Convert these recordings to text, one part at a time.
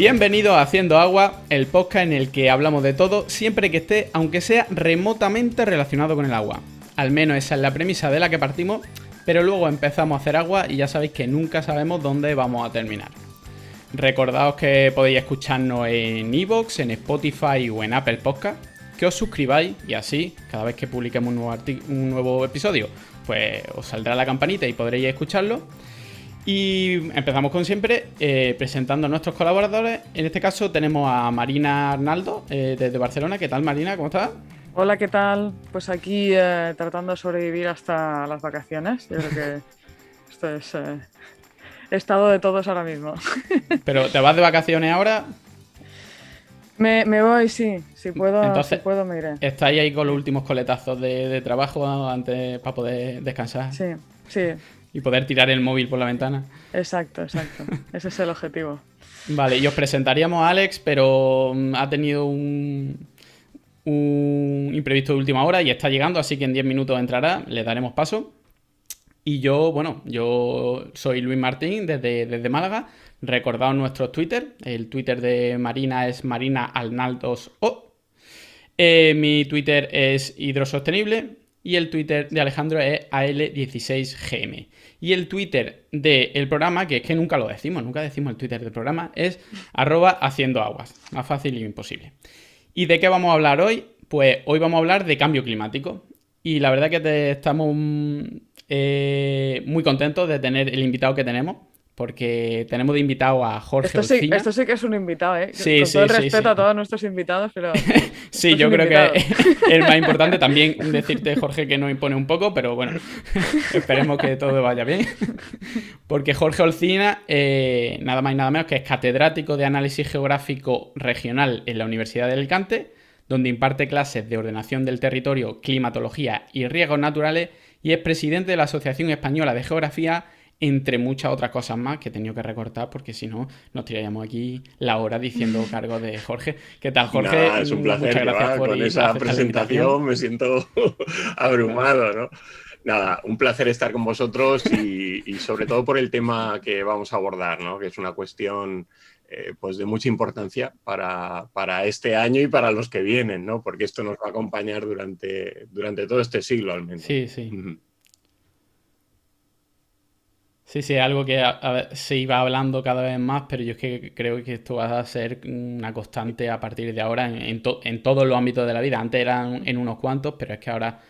Bienvenido a Haciendo Agua, el podcast en el que hablamos de todo, siempre que esté, aunque sea remotamente relacionado con el agua. Al menos esa es la premisa de la que partimos, pero luego empezamos a hacer agua y ya sabéis que nunca sabemos dónde vamos a terminar. Recordaos que podéis escucharnos en Evox, en Spotify o en Apple Podcast, que os suscribáis y así, cada vez que publiquemos un nuevo, episodio, pues os saldrá la campanita y podréis escucharlo. Y empezamos con siempre eh, presentando a nuestros colaboradores. En este caso tenemos a Marina Arnaldo eh, desde Barcelona. ¿Qué tal Marina? ¿Cómo estás? Hola, ¿qué tal? Pues aquí eh, tratando de sobrevivir hasta las vacaciones. Yo creo que esto es estado de todos ahora mismo. ¿Pero te vas de vacaciones ahora? Me, voy, sí. Si puedo, Entonces, si puedo me iré. ¿Estáis ahí con los últimos coletazos de, trabajo antes para poder descansar? Sí, sí. Y poder tirar el móvil por la ventana. Exacto, exacto. Ese es el objetivo. Vale, y os presentaríamos a Alex, pero mm, ha tenido un, un imprevisto de última hora y está llegando, así que en 10 minutos entrará, le daremos paso. Y yo, bueno, yo soy Luis Martín desde, desde Málaga. Recordaos nuestro Twitter. El Twitter de Marina es Marina Alnaldos O. Eh, mi Twitter es Hidrosostenible. Y el Twitter de Alejandro es AL16GM. Y el Twitter del programa, que es que nunca lo decimos, nunca decimos el Twitter del programa, es arroba haciendo aguas. Más fácil y imposible. ¿Y de qué vamos a hablar hoy? Pues hoy vamos a hablar de cambio climático. Y la verdad que estamos eh, muy contentos de tener el invitado que tenemos. Porque tenemos de invitado a Jorge esto sí, Esto sí que es un invitado, ¿eh? Sí, Con todo el respeto a todos nuestros invitados, pero... sí, yo creo que es más importante también decirte, Jorge, que nos impone un poco, pero bueno, esperemos que todo vaya bien. Porque Jorge Olcina, eh, nada más y nada menos que es catedrático de Análisis Geográfico Regional en la Universidad de Alicante, donde imparte clases de ordenación del territorio, climatología y riesgos naturales y es presidente de la Asociación Española de Geografía, entre muchas otras cosas más que he tenido que recortar porque si no nos tiraríamos aquí la hora diciendo cargo de Jorge. ¿Qué tal, Jorge? es un placer. Muchas gracias por con esa presentación. Me siento abrumado, ¿no? Nada, un placer estar con vosotros y, y, sobre todo por el tema que vamos a abordar, ¿no? Que es una cuestión eh, pues de mucha importancia para, este año y para los que vienen, ¿no? Porque esto nos va a acompañar durante, durante todo este siglo al menos. Sí, sí. Sí, sí, algo que se iba hablando cada vez más, pero yo es que creo que esto va a ser una constante a partir de ahora en, en todos los ámbitos de la vida. Antes eran en unos cuantos, pero es que ahora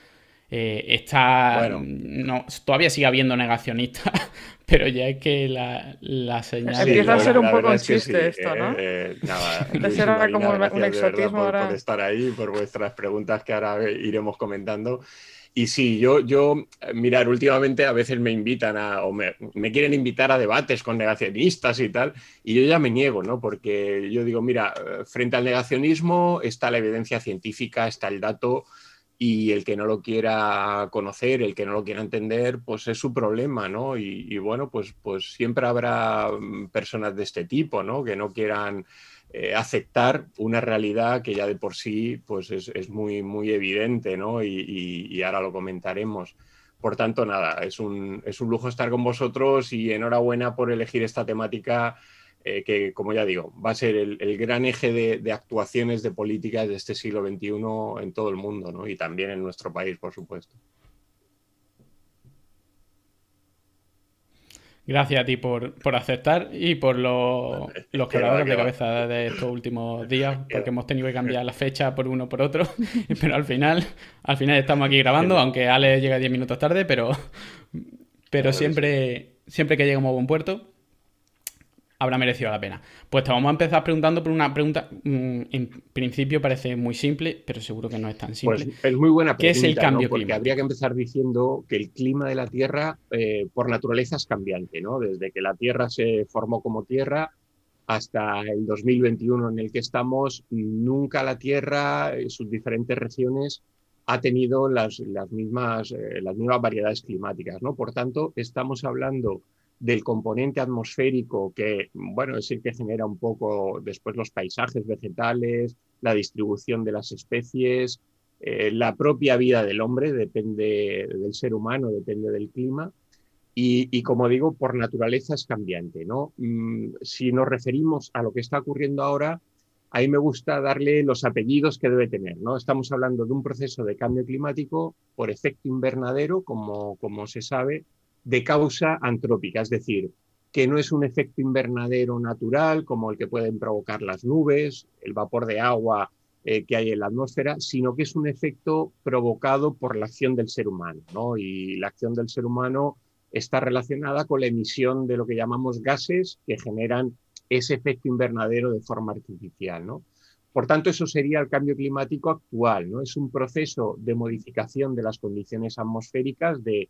eh, está. no, todavía sigue habiendo negacionistas, pero ya es que la, la señal. Empieza a ser un poco un chiste esto, ¿no? Eh, nada, como un exotismo ahora. Por, estar ahí, por vuestras preguntas que ahora iremos comentando. Y sí, yo, yo, mirar, últimamente a veces me invitan a, o me, me, quieren invitar a debates con negacionistas y tal, y yo ya me niego, ¿no? Porque yo digo, mira, frente al negacionismo está la evidencia científica, está el dato, y el que no lo quiera conocer, el que no lo quiera entender, pues es su problema, ¿no? Y, bueno, pues, pues siempre habrá mm, personas de este tipo, ¿no? Que no quieran eh, aceptar una realidad que ya de por sí pues es, muy, muy evidente, ¿no? Y, ahora lo comentaremos. Por tanto, nada, es un, es un lujo estar con vosotros y enhorabuena por elegir esta temática eh, que, como ya digo, va a ser el, gran eje de, actuaciones de políticas de este siglo XXI en todo el mundo ¿no? y también en nuestro país, por supuesto. Gracias a ti por, aceptar y por los, los quebradores de cabeza de estos últimos días, porque hemos tenido que cambiar la fecha por uno por otro, pero al final, al final estamos aquí grabando, aunque Ale llega 10 minutos tarde, pero, pero siempre, siempre que llegamos a buen puerto habrá merecido la pena. Pues te vamos a empezar preguntando por una pregunta, mm, en principio parece muy simple, pero seguro que no es tan simple. Pues es muy buena pregunta. ¿Qué es el cambio Porque habría que empezar diciendo que el clima de la Tierra eh, por naturaleza es cambiante, ¿no? Desde que la Tierra se formó como Tierra hasta el 2021 en el que estamos, nunca la Tierra, en sus diferentes regiones, ha tenido las, mismas, eh, las mismas variedades climáticas, ¿no? Por tanto, estamos hablando del componente atmosférico que, bueno, es el que genera un poco después los paisajes vegetales, la distribución de las especies, eh, la propia vida del hombre, depende del ser humano, depende del clima. Y, como digo, por naturaleza es cambiante. ¿no? Mm, si nos referimos a lo que está ocurriendo ahora, ahí me gusta darle los apellidos que debe tener. ¿no? Estamos hablando de un proceso de cambio climático por efecto invernadero, como, como se sabe, de causa antrópica, es decir, que no es un efecto invernadero natural como el que pueden provocar las nubes, el vapor de agua eh, que hay en la atmósfera, sino que es un efecto provocado por la acción del ser humano. ¿no? Y la acción del ser humano está relacionada con la emisión de lo que llamamos gases que generan ese efecto invernadero de forma artificial. ¿no? Por tanto, eso sería el cambio climático actual. ¿no? Es un proceso de modificación de las condiciones atmosféricas de,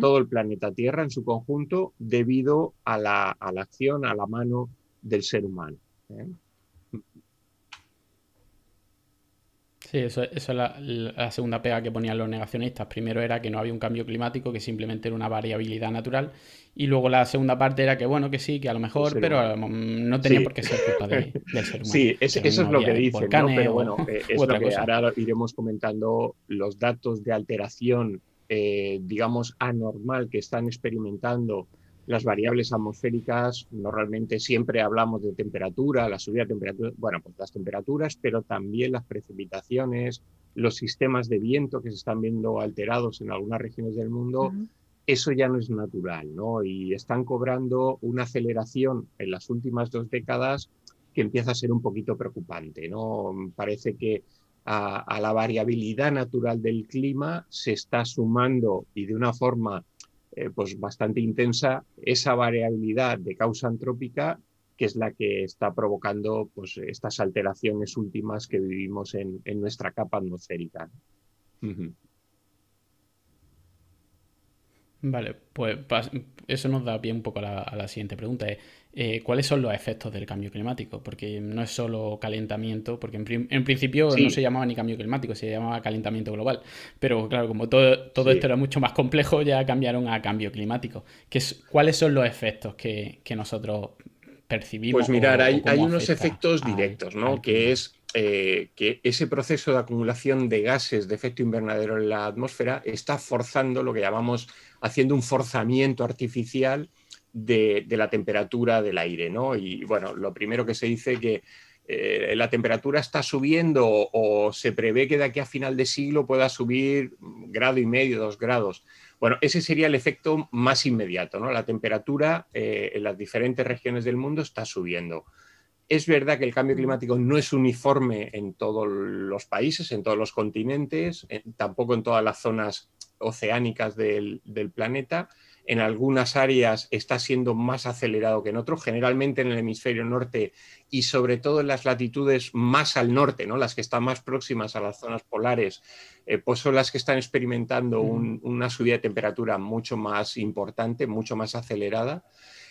todo el planeta Tierra en su conjunto debido a la, acción, a la mano del ser humano. ¿eh? Sí, eso, es la, segunda pega que ponían los negacionistas. Primero era que no había un cambio climático, que simplemente era una variabilidad natural. Y luego la segunda parte era que, bueno, que sí, que a lo mejor, pero no tenía por qué ser culpa del ser humano. Sí, eso es lo que dicen, pero bueno, eh, es lo que ahora iremos comentando los datos de alteración, eh, digamos, anormal que están experimentando las variables atmosféricas, normalmente siempre hablamos de temperatura, la subida de temperatura, bueno, pues las temperaturas, pero también las precipitaciones, los sistemas de viento que se están viendo alterados en algunas regiones del mundo, eso ya no es natural, ¿no? Y están cobrando una aceleración en las últimas dos décadas que empieza a ser un poquito preocupante, ¿no? Parece que a, a la variabilidad natural del clima se está sumando y de una forma eh, pues bastante intensa esa variabilidad de causa antrópica que es la que está provocando pues, estas alteraciones últimas que vivimos en, nuestra capa atmosférica. Vale, pues eso nos da pie un poco a la, siguiente pregunta. Eh, ¿Cuáles son los efectos del cambio climático? Porque no es solo calentamiento, porque en, principio no se llamaba ni cambio climático, se llamaba calentamiento global. Pero claro, como todo, todo esto era mucho más complejo, ya cambiaron a cambio climático. ¿Qué ¿Cuáles son los efectos que, nosotros percibimos? Pues mirar, hay, unos efectos directos, ¿no? que es eh, que ese proceso de acumulación de gases de efecto invernadero en la atmósfera está forzando lo que llamamos haciendo un forzamiento artificial de, la temperatura del aire. ¿no? Y bueno, lo primero que se dice que eh, la temperatura está subiendo o, se prevé que de aquí a final de siglo pueda subir grado y medio, dos grados. Bueno, ese sería el efecto más inmediato. ¿no? La temperatura eh, en las diferentes regiones del mundo está subiendo. Es verdad que el cambio climático no es uniforme en todos los países, en todos los continentes, tampoco en todas las zonas oceánicas del, planeta. En algunas áreas está siendo más acelerado que en otros, generalmente en el hemisferio norte y sobre todo en las latitudes más al norte, ¿no? las que están más próximas a las zonas polares, eh, pues son las que están experimentando una subida de temperatura mucho más importante, mucho más acelerada.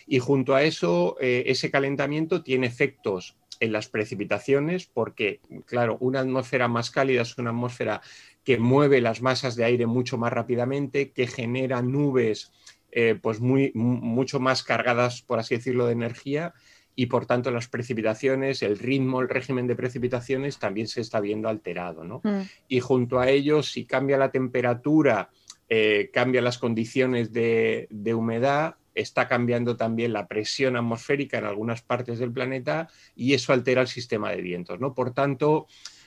Y junto a eso, eh, ese calentamiento tiene efectos en las precipitaciones, porque, claro, una atmósfera más cálida es una atmósfera que mueve las masas de aire mucho más rápidamente, que genera nubes eh, pues muy, mucho más cargadas, por así decirlo, de energía y por tanto las precipitaciones, el ritmo, el régimen de precipitaciones también se está viendo alterado. ¿no? Mm. Y junto a ello, si cambia la temperatura, eh, cambia las condiciones de, de humedad, está cambiando también la presión atmosférica en algunas partes del planeta y eso altera el sistema de vientos. ¿no? Por tanto,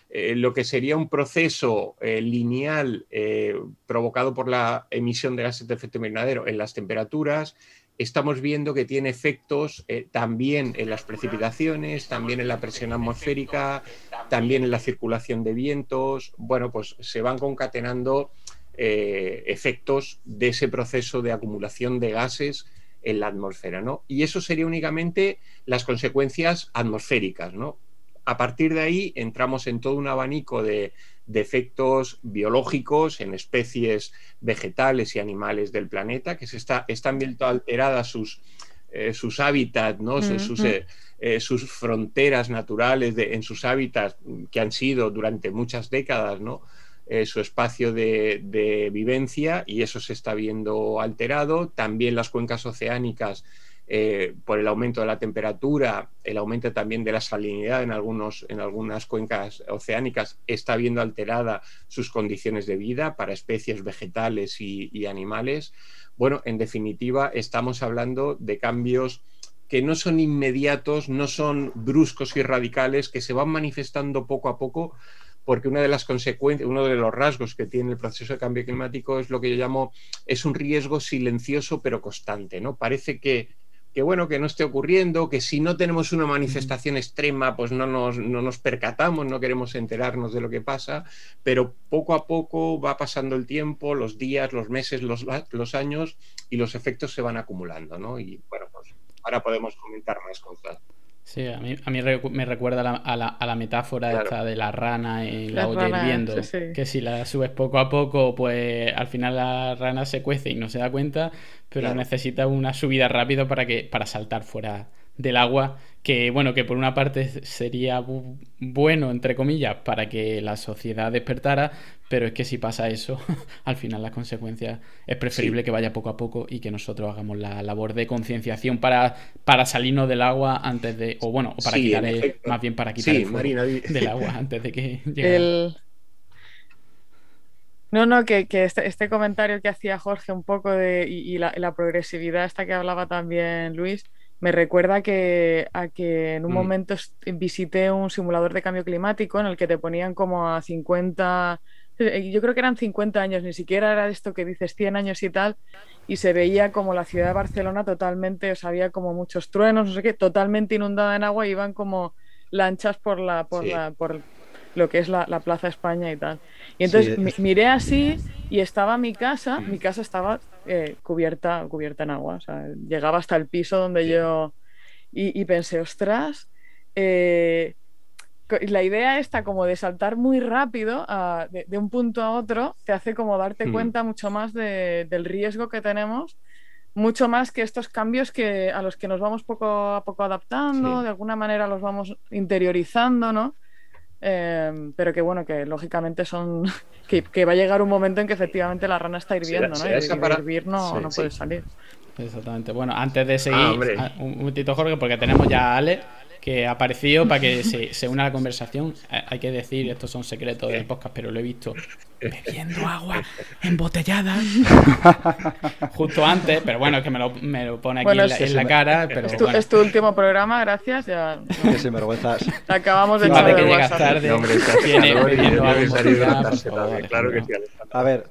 eh, lo que sería un proceso eh, lineal eh, provocado por la emisión de gases de efecto invernadero en las temperaturas, estamos viendo que tiene efectos también en las precipitaciones, también en la presión atmosférica, también en la circulación de vientos. Bueno, pues se van concatenando efectos de ese proceso de acumulación de gases en la atmósfera, ¿no? Y eso sería únicamente las consecuencias atmosféricas, ¿no? A partir de ahí entramos en todo un abanico de, efectos biológicos en especies vegetales y animales del planeta, que se está, están viendo alteradas sus, eh, sus hábitats, ¿no? sus, eh, eh, sus, fronteras naturales en sus hábitats que han sido durante muchas décadas, ¿no? Su espacio de, de, vivencia y eso se está viendo alterado. También las cuencas oceánicas eh, por el aumento de la temperatura, el aumento también de la salinidad en, algunos, en algunas cuencas oceánicas, está viendo alterada sus condiciones de vida para especies vegetales y, animales. Bueno, en definitiva, estamos hablando de cambios que no son inmediatos, no son bruscos y radicales, que se van manifestando poco a poco, porque una de las consecuencias, uno de los rasgos que tiene el proceso de cambio climático es lo que yo llamo, es un riesgo silencioso pero constante, ¿no? Parece que que bueno, que no esté ocurriendo, que si no tenemos una manifestación extrema, pues no nos, no nos percatamos, no queremos enterarnos de lo que pasa, pero poco a poco va pasando el tiempo, los días, los meses, los, los años y los efectos se van acumulando, ¿no? Y bueno, pues ahora podemos comentar más cosas. Sí, a mí, a mí me recuerda a la, a la, metáfora esta de la rana en la, olla hirviendo, que si la subes poco a poco, pues al final la rana se cuece y no se da cuenta, pero necesita una subida rápida para, que, para saltar fuera del agua, que bueno, que por una parte sería bueno, entre comillas, para que la sociedad despertara, pero es que si pasa eso, al final las consecuencias es preferible que vaya poco a poco y que nosotros hagamos la labor de concienciación para, para salirnos del agua antes de, o bueno, o para quitar más bien para quitar el del agua antes de que llegue. No, no, que, este, este, comentario que hacía Jorge un poco de, y, la, la, progresividad esta que hablaba también Luis, me recuerda que, a que en un mm. momento visité un simulador de cambio climático en el que te ponían como a 50, eh, yo creo que eran 50 años, ni siquiera era esto que dices 100 años y tal, y se veía como la ciudad de Barcelona totalmente, o sea, había como muchos truenos, no sé qué, totalmente inundada en agua, y iban como lanchas por la, por la, por lo que es la, la Plaza España y tal. Y entonces miré así y estaba mi casa, mi casa estaba eh, cubierta, cubierta en agua, o sea, llegaba hasta el piso donde yo... Y, pensé, ostras, eh, la idea esta como de saltar muy rápido de, un punto a otro te hace como darte hmm. cuenta mucho más del riesgo que tenemos, mucho más que estos cambios que, a los que nos vamos poco a poco adaptando, de alguna manera los vamos interiorizando, ¿no? Em, pero que bueno, que lógicamente son. Que, va a llegar un momento en que efectivamente la rana está hirviendo, ¿no? y para... hirvir no, no puede salir. Exactamente. Bueno, antes de seguir, ah, un momentito, Jorge, porque tenemos ya a Ale que ha aparecido para que se, se una a la conversación. Eh, hay que decir, estos son secretos del podcast, pero lo he visto bebiendo agua embotellada justo antes, pero bueno, es que me lo, me lo pone aquí en, la, cara. Pero es, tu, es, tu, último programa, gracias. Ya, Qué sinvergüenzas. Acabamos de echar que llegas tarde. No, hombre, tiene bebiendo agua Claro que sí, A ver.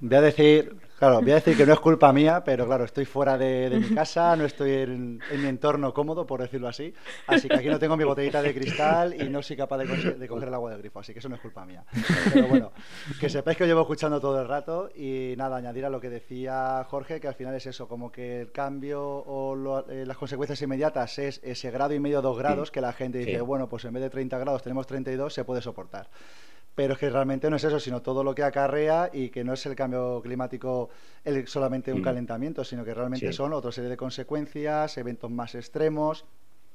Voy a decir Claro, voy a decir que no es culpa mía, pero claro, estoy fuera de, mi casa, no estoy en, mi entorno cómodo, por decirlo así. Así que aquí no tengo mi botellita de cristal y no soy capaz de, coger el agua del grifo, así que eso no es culpa mía. Pero bueno, que sepáis que os llevo escuchando todo el rato y nada, añadir a lo que decía Jorge, que al final es eso, como que el cambio o eh, las consecuencias inmediatas es ese grado y medio, dos grados, que la gente dice, bueno, pues en vez de 30 grados tenemos 32, se puede soportar pero es que realmente no es eso, sino todo lo que acarrea y que no es el cambio climático el, solamente un mm. calentamiento, sino que realmente son otra serie de consecuencias, eventos más extremos.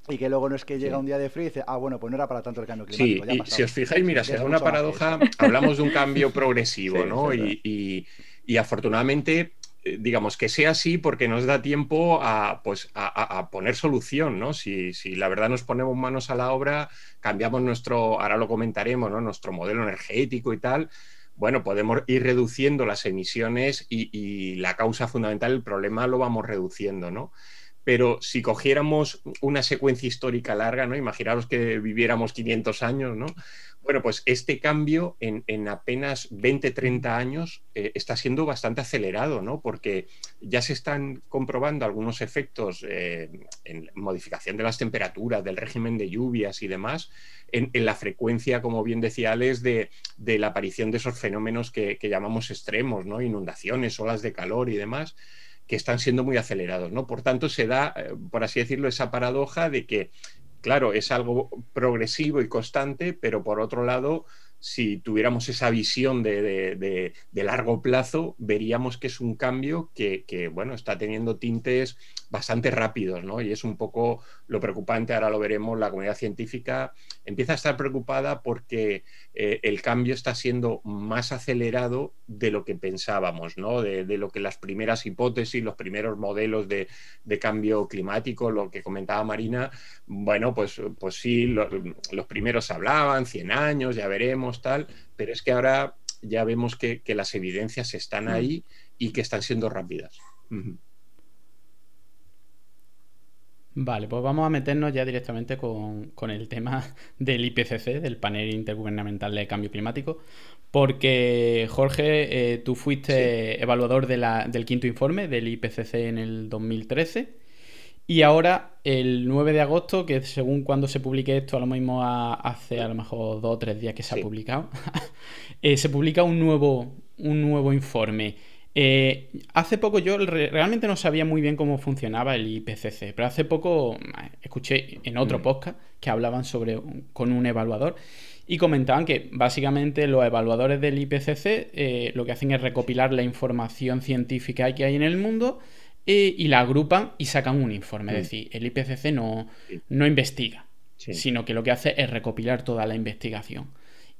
Y que luego no es que llega un día de frío y dice, ah, bueno, pues no era para tanto el cambio climático. Sí, y si os fijáis, mira, si es una paradoja, hablamos de un cambio progresivo, ¿no? y, y, afortunadamente digamos, que sea así porque nos da tiempo a, pues, a, poner solución, ¿no? Si, la verdad nos ponemos manos a la obra, cambiamos nuestro, ahora lo comentaremos, ¿no? Nuestro modelo energético y tal, bueno, podemos ir reduciendo las emisiones y, y la causa fundamental, el problema lo vamos reduciendo, ¿no? Pero si cogiéramos una secuencia histórica larga, ¿no? Imaginaros que viviéramos 500 años, ¿no? Bueno, pues este cambio en, apenas 20, 30 años eh, está siendo bastante acelerado, ¿no? Porque ya se están comprobando algunos efectos eh, en modificación de las temperaturas, del régimen de lluvias y demás, en, la frecuencia, como bien decía Alex, de, la aparición de esos fenómenos que, que llamamos extremos, ¿no? Inundaciones, olas de calor y demás que están siendo muy acelerados, ¿no? Por tanto, se da, eh, por así decirlo, esa paradoja de que, claro, es algo progresivo y constante, pero por otro lado, si tuviéramos esa visión de, largo plazo, veríamos que es un cambio que, bueno, está teniendo tintes bastante rápidos, ¿no? Y es un poco lo preocupante, ahora lo veremos, la comunidad científica empieza a estar preocupada porque eh, el cambio está siendo más acelerado de lo que pensábamos, ¿no? De, lo que las primeras hipótesis, los primeros modelos de, cambio climático, lo que comentaba Marina, bueno, pues, pues sí, los primeros hablaban, 100 años, ya veremos, tal, pero es que ahora ya vemos que, las evidencias están mm. ahí y que están siendo rápidas. Vale, pues vamos a meternos ya directamente con, el tema del IPCC, del panel intergubernamental de cambio climático, porque Jorge, eh, tú fuiste evaluador del quinto informe del IPCC en el 2013 y ahora, el 9 de agosto, que según cuando se publique esto, a lo mismo hace a lo mejor dos o tres días que se ha publicado, eh, se publica un nuevo, un nuevo informe. Eh, hace poco yo realmente no sabía muy bien cómo funcionaba el IPCC, pero hace poco eh, escuché en otro mm. podcast que hablaban sobre con un evaluador y comentaban que básicamente los evaluadores del IPCC lo que hacen es recopilar la información científica que hay en el mundo y la agrupan y sacan un informe. Es mm. decir, el IPCC no, no investiga, sino que lo que hace es recopilar toda la investigación.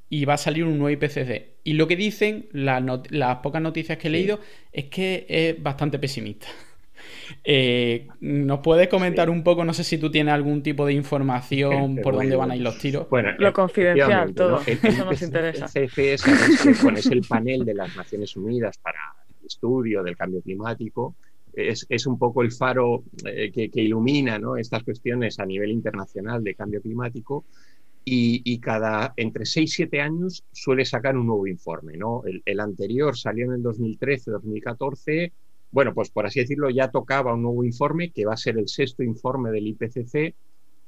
Y va a salir un nuevo IPCC. Y lo que dicen, las pocas noticias que he leído, es que es bastante pesimista. Eh, ¿Nos puedes comentar un poco? No sé si tú tienes algún tipo de información por dónde van a ir los tiros. Bueno, lo confidencial, todo. Eso nos interesa. El IPCC es el panel de las Naciones Unidas para el estudio del cambio climático es, un poco el faro eh, que, ilumina estas cuestiones a nivel internacional de cambio climático y, cada entre 6 y 7 años suele sacar un nuevo informe. ¿no? El, anterior salió en el 2013-2014. Bueno, pues por así decirlo, ya tocaba un nuevo informe que va a ser el sexto informe del IPCC,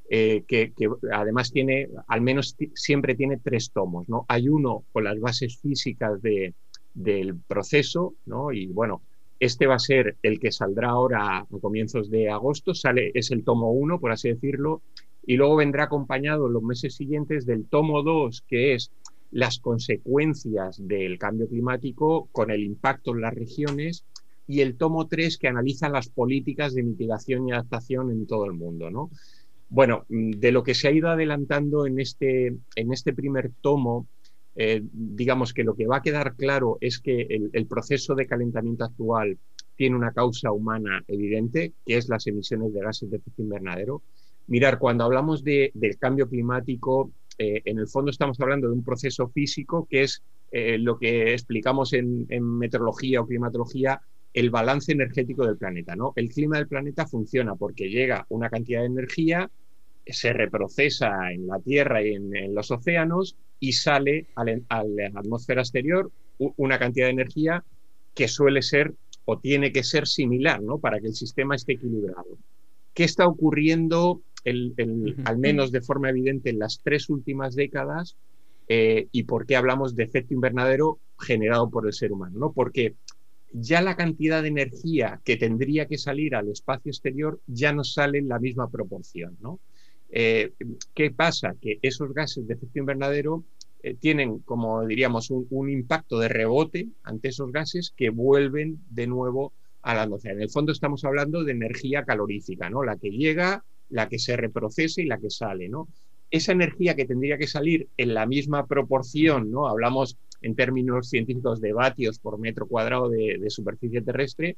eh, que, además tiene, al menos siempre tiene tres tomos. ¿no? Hay uno con las bases físicas de, del proceso, ¿no? y bueno, este va a ser el que saldrá ahora a comienzos de agosto, sale, es el tomo 1, por así decirlo, y luego vendrá acompañado en los meses siguientes del tomo 2, que es las consecuencias del cambio climático con el impacto en las regiones, y el tomo 3, que analiza las políticas de mitigación y adaptación en todo el mundo. ¿no? Bueno, de lo que se ha ido adelantando en este, en este primer tomo, eh, digamos que lo que va a quedar claro es que el, proceso de calentamiento actual tiene una causa humana evidente, que es las emisiones de gases de efecto invernadero. Mirar, cuando hablamos del cambio climático, eh, en el fondo estamos hablando de un proceso físico que es eh, lo que explicamos en, en, meteorología o climatología, el balance energético del planeta. ¿no? El clima del planeta funciona porque llega una cantidad de energía, se reprocesa en la Tierra y en, los océanos y sale a la atmósfera exterior una cantidad de energía que suele ser o tiene que ser similar ¿no? para que el sistema esté equilibrado. ¿Qué está ocurriendo, al menos de forma evidente, en las tres últimas décadas? Eh, ¿Y por qué hablamos de efecto invernadero generado por el ser humano? ¿no? Porque ya la cantidad de energía que tendría que salir al espacio exterior ya no sale en la misma proporción. ¿no? Eh, ¿Qué pasa? Que esos gases de efecto invernadero eh, tienen, como diríamos, un, impacto de rebote ante esos gases que vuelven de nuevo a la atmósfera. En el fondo estamos hablando de energía calorífica, ¿no? La que llega, la que se reprocesa y la que sale, ¿no? Esa energía que tendría que salir en la misma proporción, ¿no? Hablamos en términos científicos de vatios por metro cuadrado de, de superficie terrestre,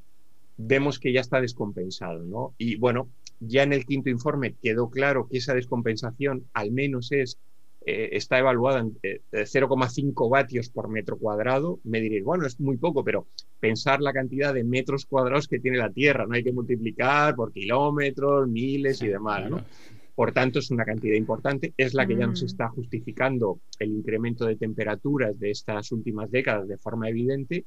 vemos que ya está descompensado, ¿no? Y bueno, ya en el quinto informe quedó claro que esa descompensación al menos es, eh, está evaluada en 0,5 eh, vatios por metro cuadrado. Me diréis, bueno, es muy poco, pero pensar la cantidad de metros cuadrados que tiene la Tierra, no hay que multiplicar por kilómetros, miles y demás, ¿no? Por tanto, es una cantidad importante, es la que ya nos mm. está justificando el incremento de temperaturas de estas últimas décadas de forma evidente.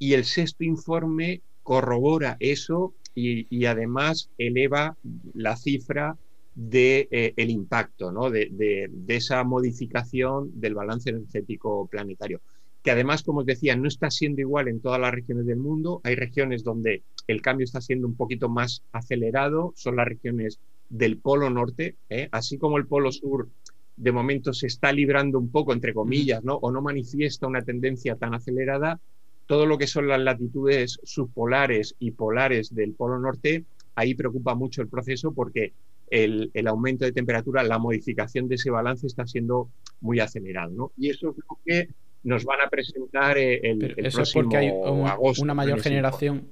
Y el sexto informe corrobora eso y, además eleva la cifra de, eh, impacto, ¿no? de, de, esa modificación del balance energético planetario. Que además, como os decía, no está siendo igual en todas las regiones del mundo. Hay regiones donde el cambio está siendo un poquito más acelerado, son las regiones del Polo Norte, ¿eh? así como el Polo Sur de momento se está librando un poco, entre comillas, ¿no? o no manifiesta una tendencia tan acelerada, todo lo que son las latitudes subpolares y polares del Polo Norte, ahí preocupa mucho el proceso porque el, aumento de temperatura, la modificación de ese balance está siendo muy acelerado. ¿no? Y eso es lo que nos van a presentar eh, el, el eso es porque hay una mayor generación.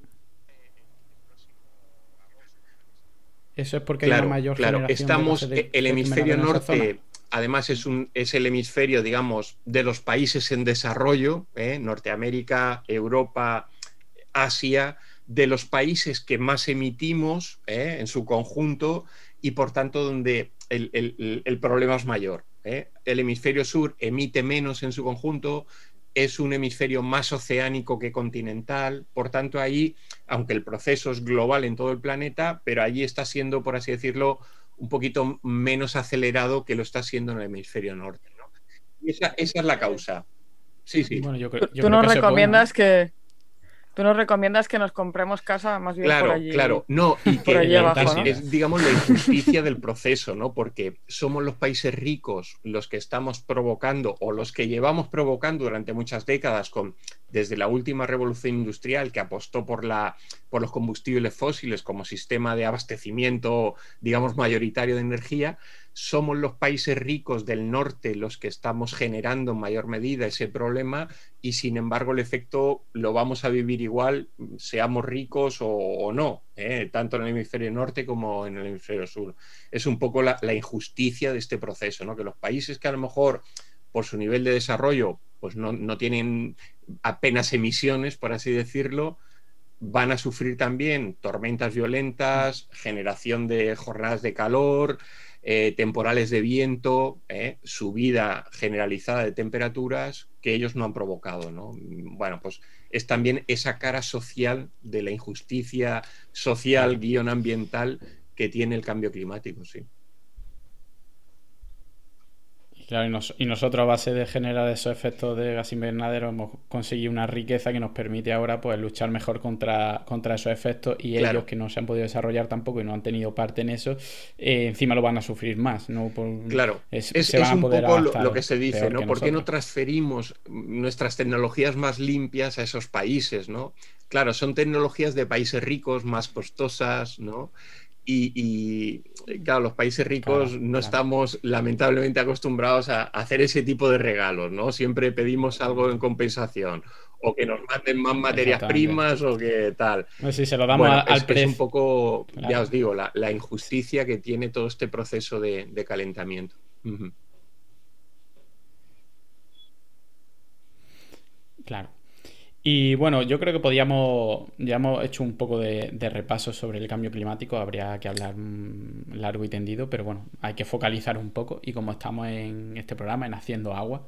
Eso es porque hay una mayor claro. generación. Estamos, el hemisferio norte además es, un, es el hemisferio, digamos, de los países en desarrollo, ¿eh? Norteamérica, Europa, Asia, de los países que más emitimos ¿eh? en su conjunto y por tanto donde el, problema es mayor. ¿eh? El hemisferio sur emite menos en su conjunto, es un hemisferio más oceánico que continental, por tanto ahí, aunque el proceso es global en todo el planeta, pero allí está siendo, por así decirlo, un poquito menos acelerado que lo está haciendo en el hemisferio norte. ¿no? Y esa, es la causa. Sí, sí. ¿Tú, nos recomiendas que, Tú nos recomiendas que nos compremos casa más bien claro, por allí. Claro, no, y que es, digamos, la injusticia del proceso, ¿no? Porque somos los países ricos los que estamos provocando o los que llevamos provocando durante muchas décadas con desde la última revolución industrial que apostó por, la, por los combustibles fósiles como sistema de abastecimiento, digamos, mayoritario de energía, somos los países ricos del norte los que estamos generando en mayor medida ese problema y sin embargo el efecto lo vamos a vivir igual, seamos ricos o, no, ¿eh? tanto en el hemisferio norte como en el hemisferio sur. Es un poco la, injusticia de este proceso, ¿no? que los países que a lo mejor por su nivel de desarrollo pues no, no tienen apenas emisiones, por así decirlo, van a sufrir también tormentas violentas, generación de jornadas de calor, eh, temporales de viento, eh, subida generalizada de temperaturas que ellos no han provocado. ¿no? Bueno, pues es también esa cara social de la injusticia social, guion ambiental que tiene el cambio climático, sí. Claro, y, nosotros a base de generar esos efectos de gas invernadero hemos conseguido una riqueza que nos permite ahora pues luchar mejor contra, contra esos efectos y ellos que no se han podido desarrollar tampoco y no han tenido parte en eso, eh, encima lo van a sufrir más. ¿no? claro, es, un poco lo, que se dice, ¿no? ¿Por qué no transferimos nuestras tecnologías más limpias a esos países, ¿no? Claro, son tecnologías de países ricos, más costosas, ¿no? Y, claro, los países ricos no estamos lamentablemente acostumbrados a hacer ese tipo de regalos, ¿no? Siempre pedimos algo en compensación o que nos manden más materias primas o que tal. No si se lo damos al precio. Es un poco, ya os digo, la, injusticia que tiene todo este proceso de, calentamiento. Claro. Y bueno, yo creo que podíamos, ya hemos hecho un poco de, repaso sobre el cambio climático, habría que hablar mm, largo y tendido, pero bueno, hay que focalizar un poco y como estamos en este programa, en haciendo agua,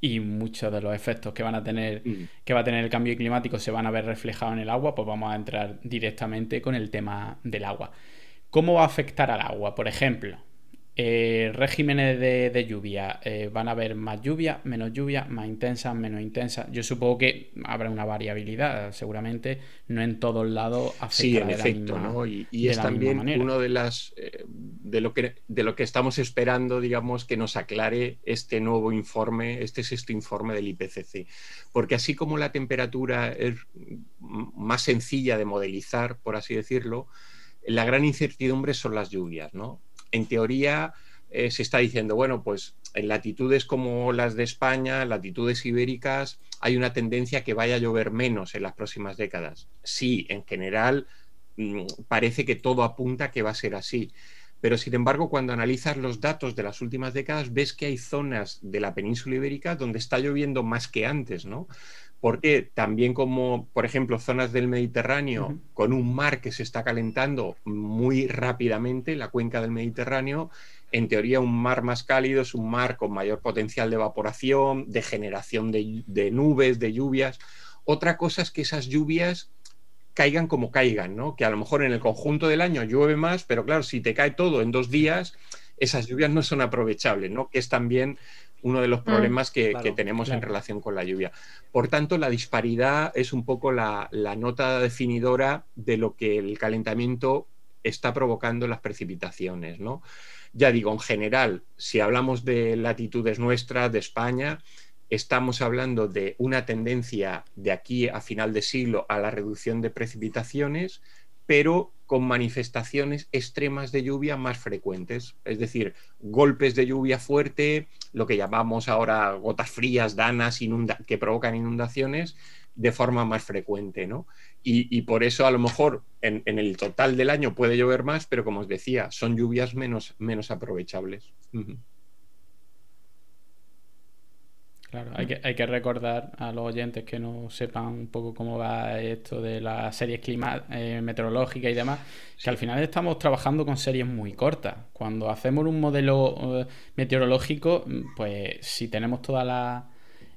y muchos de los efectos que van a tener, mm. que va a tener el cambio climático se van a ver reflejados en el agua, pues vamos a entrar directamente con el tema del agua. ¿Cómo va a afectar al agua? Por ejemplo, eh, regímenes de, lluvia. Eh, van a haber más lluvia, menos lluvia, más intensa, menos intensa. Yo supongo que habrá una variabilidad, seguramente no en todos lados Sí, en efecto, ¿no? Y, es también uno de las eh, de lo que de lo que estamos esperando, digamos, que nos aclare este nuevo informe, este sexto informe del IPCC. Porque así como la temperatura es más sencilla de modelizar, por así decirlo, la gran incertidumbre son las lluvias, ¿no? En teoría eh, se está diciendo, bueno, pues en latitudes como las de España, latitudes ibéricas, hay una tendencia que vaya a llover menos en las próximas décadas. Sí, en general mm, parece que todo apunta que va a ser así. Pero sin embargo, cuando analizas los datos de las últimas décadas, ves que hay zonas de la península ibérica donde está lloviendo más que antes, ¿no? Porque también como, por ejemplo, zonas del Mediterráneo con un mar que se está calentando muy rápidamente, la cuenca del Mediterráneo, en teoría un mar más cálido es un mar con mayor potencial de evaporación, de generación de, nubes, de lluvias. Otra cosa es que esas lluvias caigan como caigan, ¿no? Que a lo mejor en el conjunto del año llueve más, pero claro, si te cae todo en dos días, esas lluvias no son aprovechables, ¿no? Que es también uno de los mm. problemas que, tenemos en relación con la lluvia. Por tanto, la disparidad es un poco la, nota definidora de lo que el calentamiento está provocando las precipitaciones, ¿no? Ya digo, en general, si hablamos de latitudes nuestras, de España, estamos hablando de una tendencia de aquí a final de siglo a la reducción de precipitaciones, pero con manifestaciones extremas de lluvia más frecuentes, es decir, golpes de lluvia fuerte, lo que llamamos ahora gotas frías, danas, que provocan inundaciones de forma más frecuente, ¿no? Y, por eso a lo mejor en, el total del año puede llover más, pero como os decía, son lluvias menos, menos aprovechables. Claro, hay que, hay que recordar a los oyentes que no sepan un poco cómo va esto de las series clima, eh, meteorológicas y demás, que al final estamos trabajando con series muy cortas. Cuando hacemos un modelo eh, meteorológico, pues si tenemos toda la,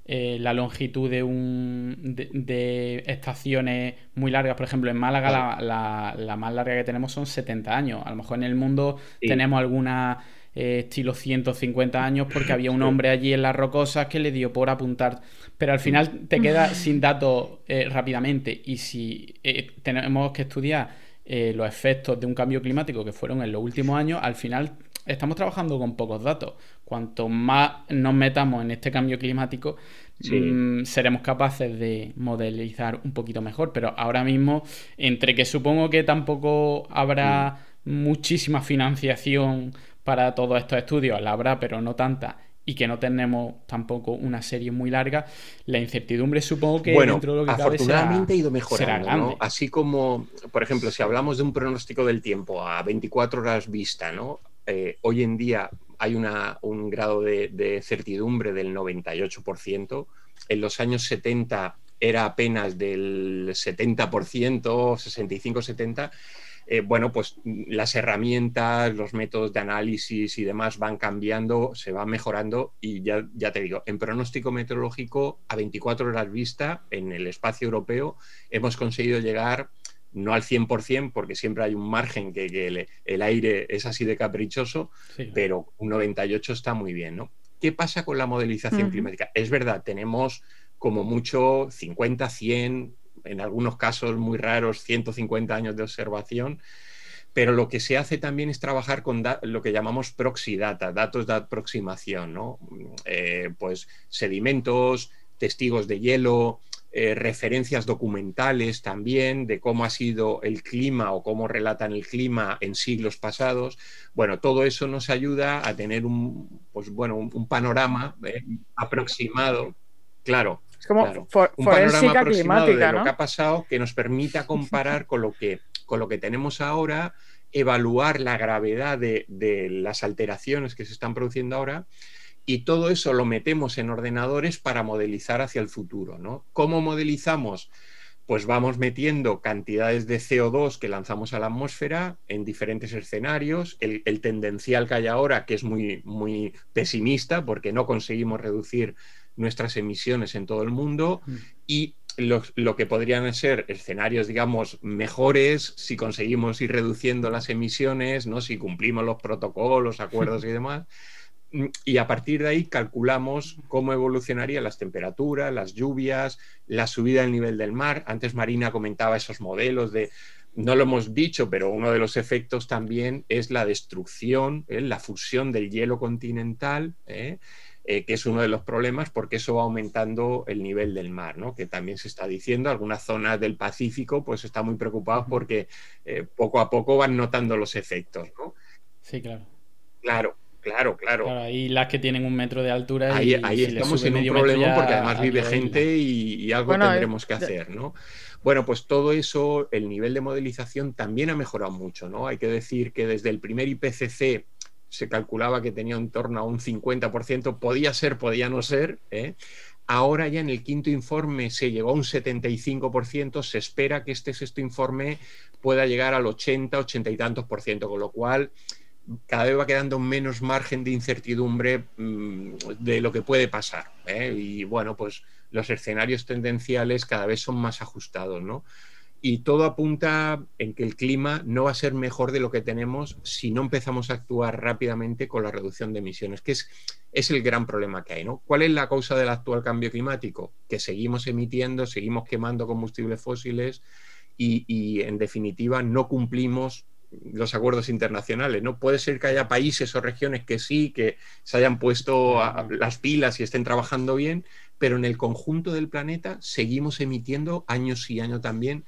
eh, la longitud de, un, de, estaciones muy largas. Por ejemplo, en Málaga la, más larga que tenemos son 70 años. A lo mejor en el mundo tenemos alguna eh, estilo 150 años porque había un hombre allí en las rocosas que le dio por apuntar. Pero al final te queda sin datos eh, rápidamente. Y si tenemos que estudiar los efectos de un cambio climático que fueron en los últimos años, al final estamos trabajando con pocos datos. Cuanto más nos metamos en este cambio climático, mm, seremos capaces de modelizar un poquito mejor. Pero ahora mismo, entre que supongo que tampoco habrá muchísima financiación para todos estos estudios, la habrá, pero no tanta, y que no tenemos tampoco una serie muy larga, la incertidumbre supongo que dentro de lo que afortunadamente ha ido mejorando, Así como, por ejemplo, si hablamos de un pronóstico del tiempo a 24 horas vista, ¿no? Eh, hoy en día hay un grado de, certidumbre del 98%. En los años 70 era apenas del 70%, 65-70%. Eh, bueno, pues las herramientas, los métodos de análisis y demás van cambiando, se van mejorando y ya, ya te digo, en pronóstico meteorológico a 24 horas vista en el espacio europeo hemos conseguido llegar no al 100%, porque siempre hay un margen que, el, aire es así de caprichoso, pero un 98 está muy bien, ¿no? ¿Qué pasa con la modelización climática? Es verdad, tenemos como mucho 50, 100, en algunos casos muy raros, 150 años de observación, pero lo que se hace también es trabajar con lo que llamamos proxy data, datos de aproximación, ¿no? Eh, pues sedimentos, testigos de hielo, eh, referencias documentales también de cómo ha sido el clima o cómo relatan el clima en siglos pasados. Bueno, todo eso nos ayuda a tener un, pues, bueno, un, panorama eh, aproximado, claro. Es como un panorama aproximado de lo que ha pasado que nos permita comparar con lo que, con lo que tenemos ahora, evaluar la gravedad de, de las alteraciones que se están produciendo ahora y todo eso lo metemos en ordenadores para modelizar hacia el futuro. ¿no? ¿Cómo modelizamos? Pues vamos metiendo cantidades de CO2 que lanzamos a la atmósfera en diferentes escenarios, el, tendencial que hay ahora, que es muy, muy pesimista porque no conseguimos reducir nuestras emisiones en todo el mundo, mm. y lo, que podrían ser escenarios, digamos, mejores si conseguimos ir reduciendo las emisiones, ¿no? si cumplimos los protocolos, acuerdos y demás y a partir de ahí calculamos cómo evolucionarían las temperaturas, las lluvias, la subida del nivel del mar. Antes Marina comentaba esos modelos de, no lo hemos dicho, pero uno de los efectos también es la destrucción, ¿eh? la fusión del hielo continental, ¿eh? Eh, que es uno de los problemas porque eso va aumentando el nivel del mar, ¿no? que también se está diciendo. Algunas zonas del Pacífico pues están muy preocupadas porque poco a poco van notando los efectos. ¿no? Sí, claro. Claro, Claro, claro. y las que tienen un metro de altura. Ahí, ahí estamos en un problema porque además vive gente y, algo tendremos que hacer, ¿no? Bueno, pues todo eso, el nivel de modelización también ha mejorado mucho, ¿no? Hay que decir que desde el primer IPCC se calculaba que tenía en torno a un 50%, podía ser, podía no ser, ¿eh? Ahora ya en el quinto informe se llegó a un 75%, se espera que este sexto informe pueda llegar al 80, 80 y tantos por ciento, con lo cual cada vez va quedando menos margen de incertidumbre mm, de lo que puede pasar. ¿eh? Y bueno, pues los escenarios tendenciales cada vez son más ajustados, ¿no? Y todo apunta en que el clima no va a ser mejor de lo que tenemos si no empezamos a actuar rápidamente con la reducción de emisiones, que es, el gran problema que hay. ¿Cuál es la causa del actual cambio climático? Que seguimos emitiendo, seguimos quemando combustibles fósiles y, en definitiva no cumplimos los acuerdos internacionales. Puede ser que haya países o regiones que sí, que se hayan puesto las pilas y estén trabajando bien, pero en el conjunto del planeta seguimos emitiendo años y años también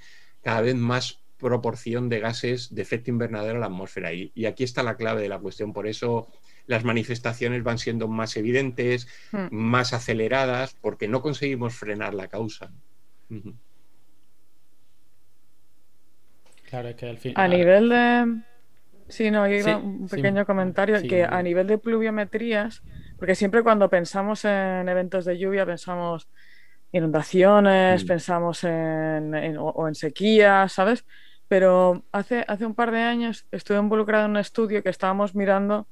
cada vez más proporción de gases de efecto invernadero a la atmósfera. Y, y aquí está la clave de la cuestión. Por eso las manifestaciones van siendo más evidentes, hmm. más aceleradas, porque no conseguimos frenar la causa. Claro, es que al fin. A nivel de. Sí, no, yo iba un pequeño comentario, que a nivel de pluviometrías, porque siempre cuando pensamos en eventos de lluvia pensamos inundaciones, mm. pensamos en, o, en sequía, ¿sabes? Pero hace, hace un par de años estuve involucrado en un estudio que estábamos mirando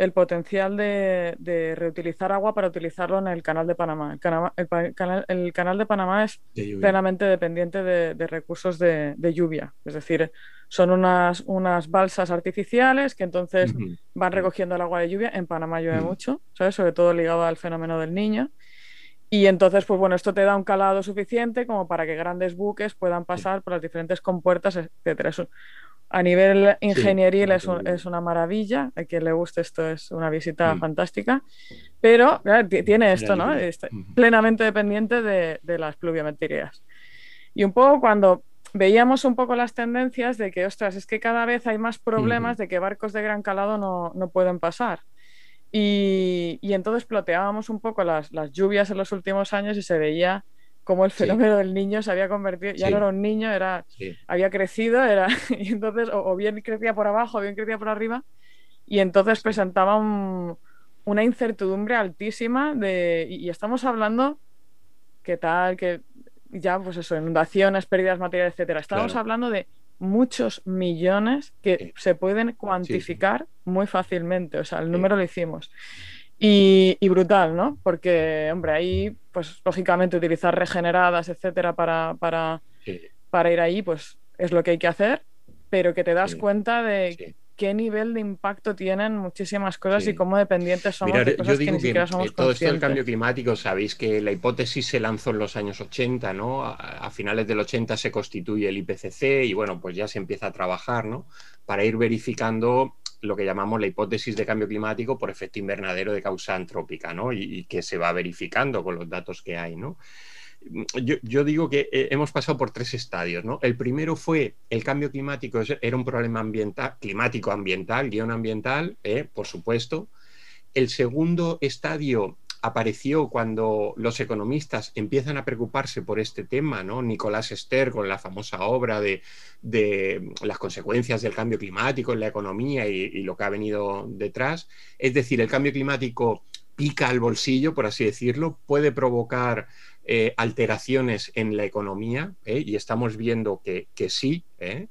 el potencial de, reutilizar agua para utilizarlo en el canal de Panamá. El, canal, de Panamá es plenamente dependiente de, recursos de, lluvia, es decir, son unas, unas balsas artificiales que entonces van recogiendo el agua de lluvia. En Panamá llueve mucho, ¿sabes? sobre todo ligado al fenómeno del niño. Y entonces, pues bueno, esto te da un calado suficiente como para que grandes buques puedan pasar por las diferentes compuertas, etcétera a nivel ingenieril es, una maravilla. A quien le guste esto es una visita mm. fantástica. Pero tiene esto, ¿no? Está plenamente dependiente de, las pluviometrías. Y un poco cuando veíamos un poco las tendencias de que, ostras, es que cada vez hay más problemas de que barcos de gran calado no, pueden pasar. Y, entonces ploteábamos un poco las, las lluvias en los últimos años y se veía como el fenómeno del niño se había convertido, ya no era un niño, era, había crecido, era, y entonces o, bien crecía por abajo o bien crecía por arriba, y entonces presentaba una incertidumbre altísima de, y, estamos hablando, ¿qué tal? Que ya, pues eso, inundaciones, pérdidas materiales, etcétera. Estamos hablando de muchos millones que se pueden cuantificar muy fácilmente, o sea, el número lo hicimos. Y, brutal, ¿no? Porque, hombre, ahí, pues lógicamente utilizar regeneradas, etcétera, para, para, para ir ahí, pues es lo que hay que hacer, pero que te das cuenta de qué nivel de impacto tienen muchísimas cosas y cómo dependientes somos de cosas que ni siquiera somos todo esto del cambio climático, sabéis que la hipótesis se lanzó en los años 80, ¿no? A, a, finales del 80 se constituye el IPCC y bueno, pues ya se empieza a trabajar, ¿no? Para ir verificando lo que llamamos la hipótesis de cambio climático por efecto invernadero de causa antrópica, ¿no? Y, que se va verificando con los datos que hay, ¿no? Yo, digo que eh, hemos pasado por tres estadios, ¿no? El primero fue el cambio climático, era un problema climático ambiental, guion ambiental, ¿eh? por supuesto. El segundo estadio apareció cuando los economistas empiezan a preocuparse por este tema, ¿no? Nicolás Esther con la famosa obra de, las consecuencias del cambio climático en la economía y, lo que ha venido detrás. Es decir, el cambio climático pica al bolsillo, por así decirlo, puede provocar eh, alteraciones en la economía ¿eh? y estamos viendo que, sí. ¿eh?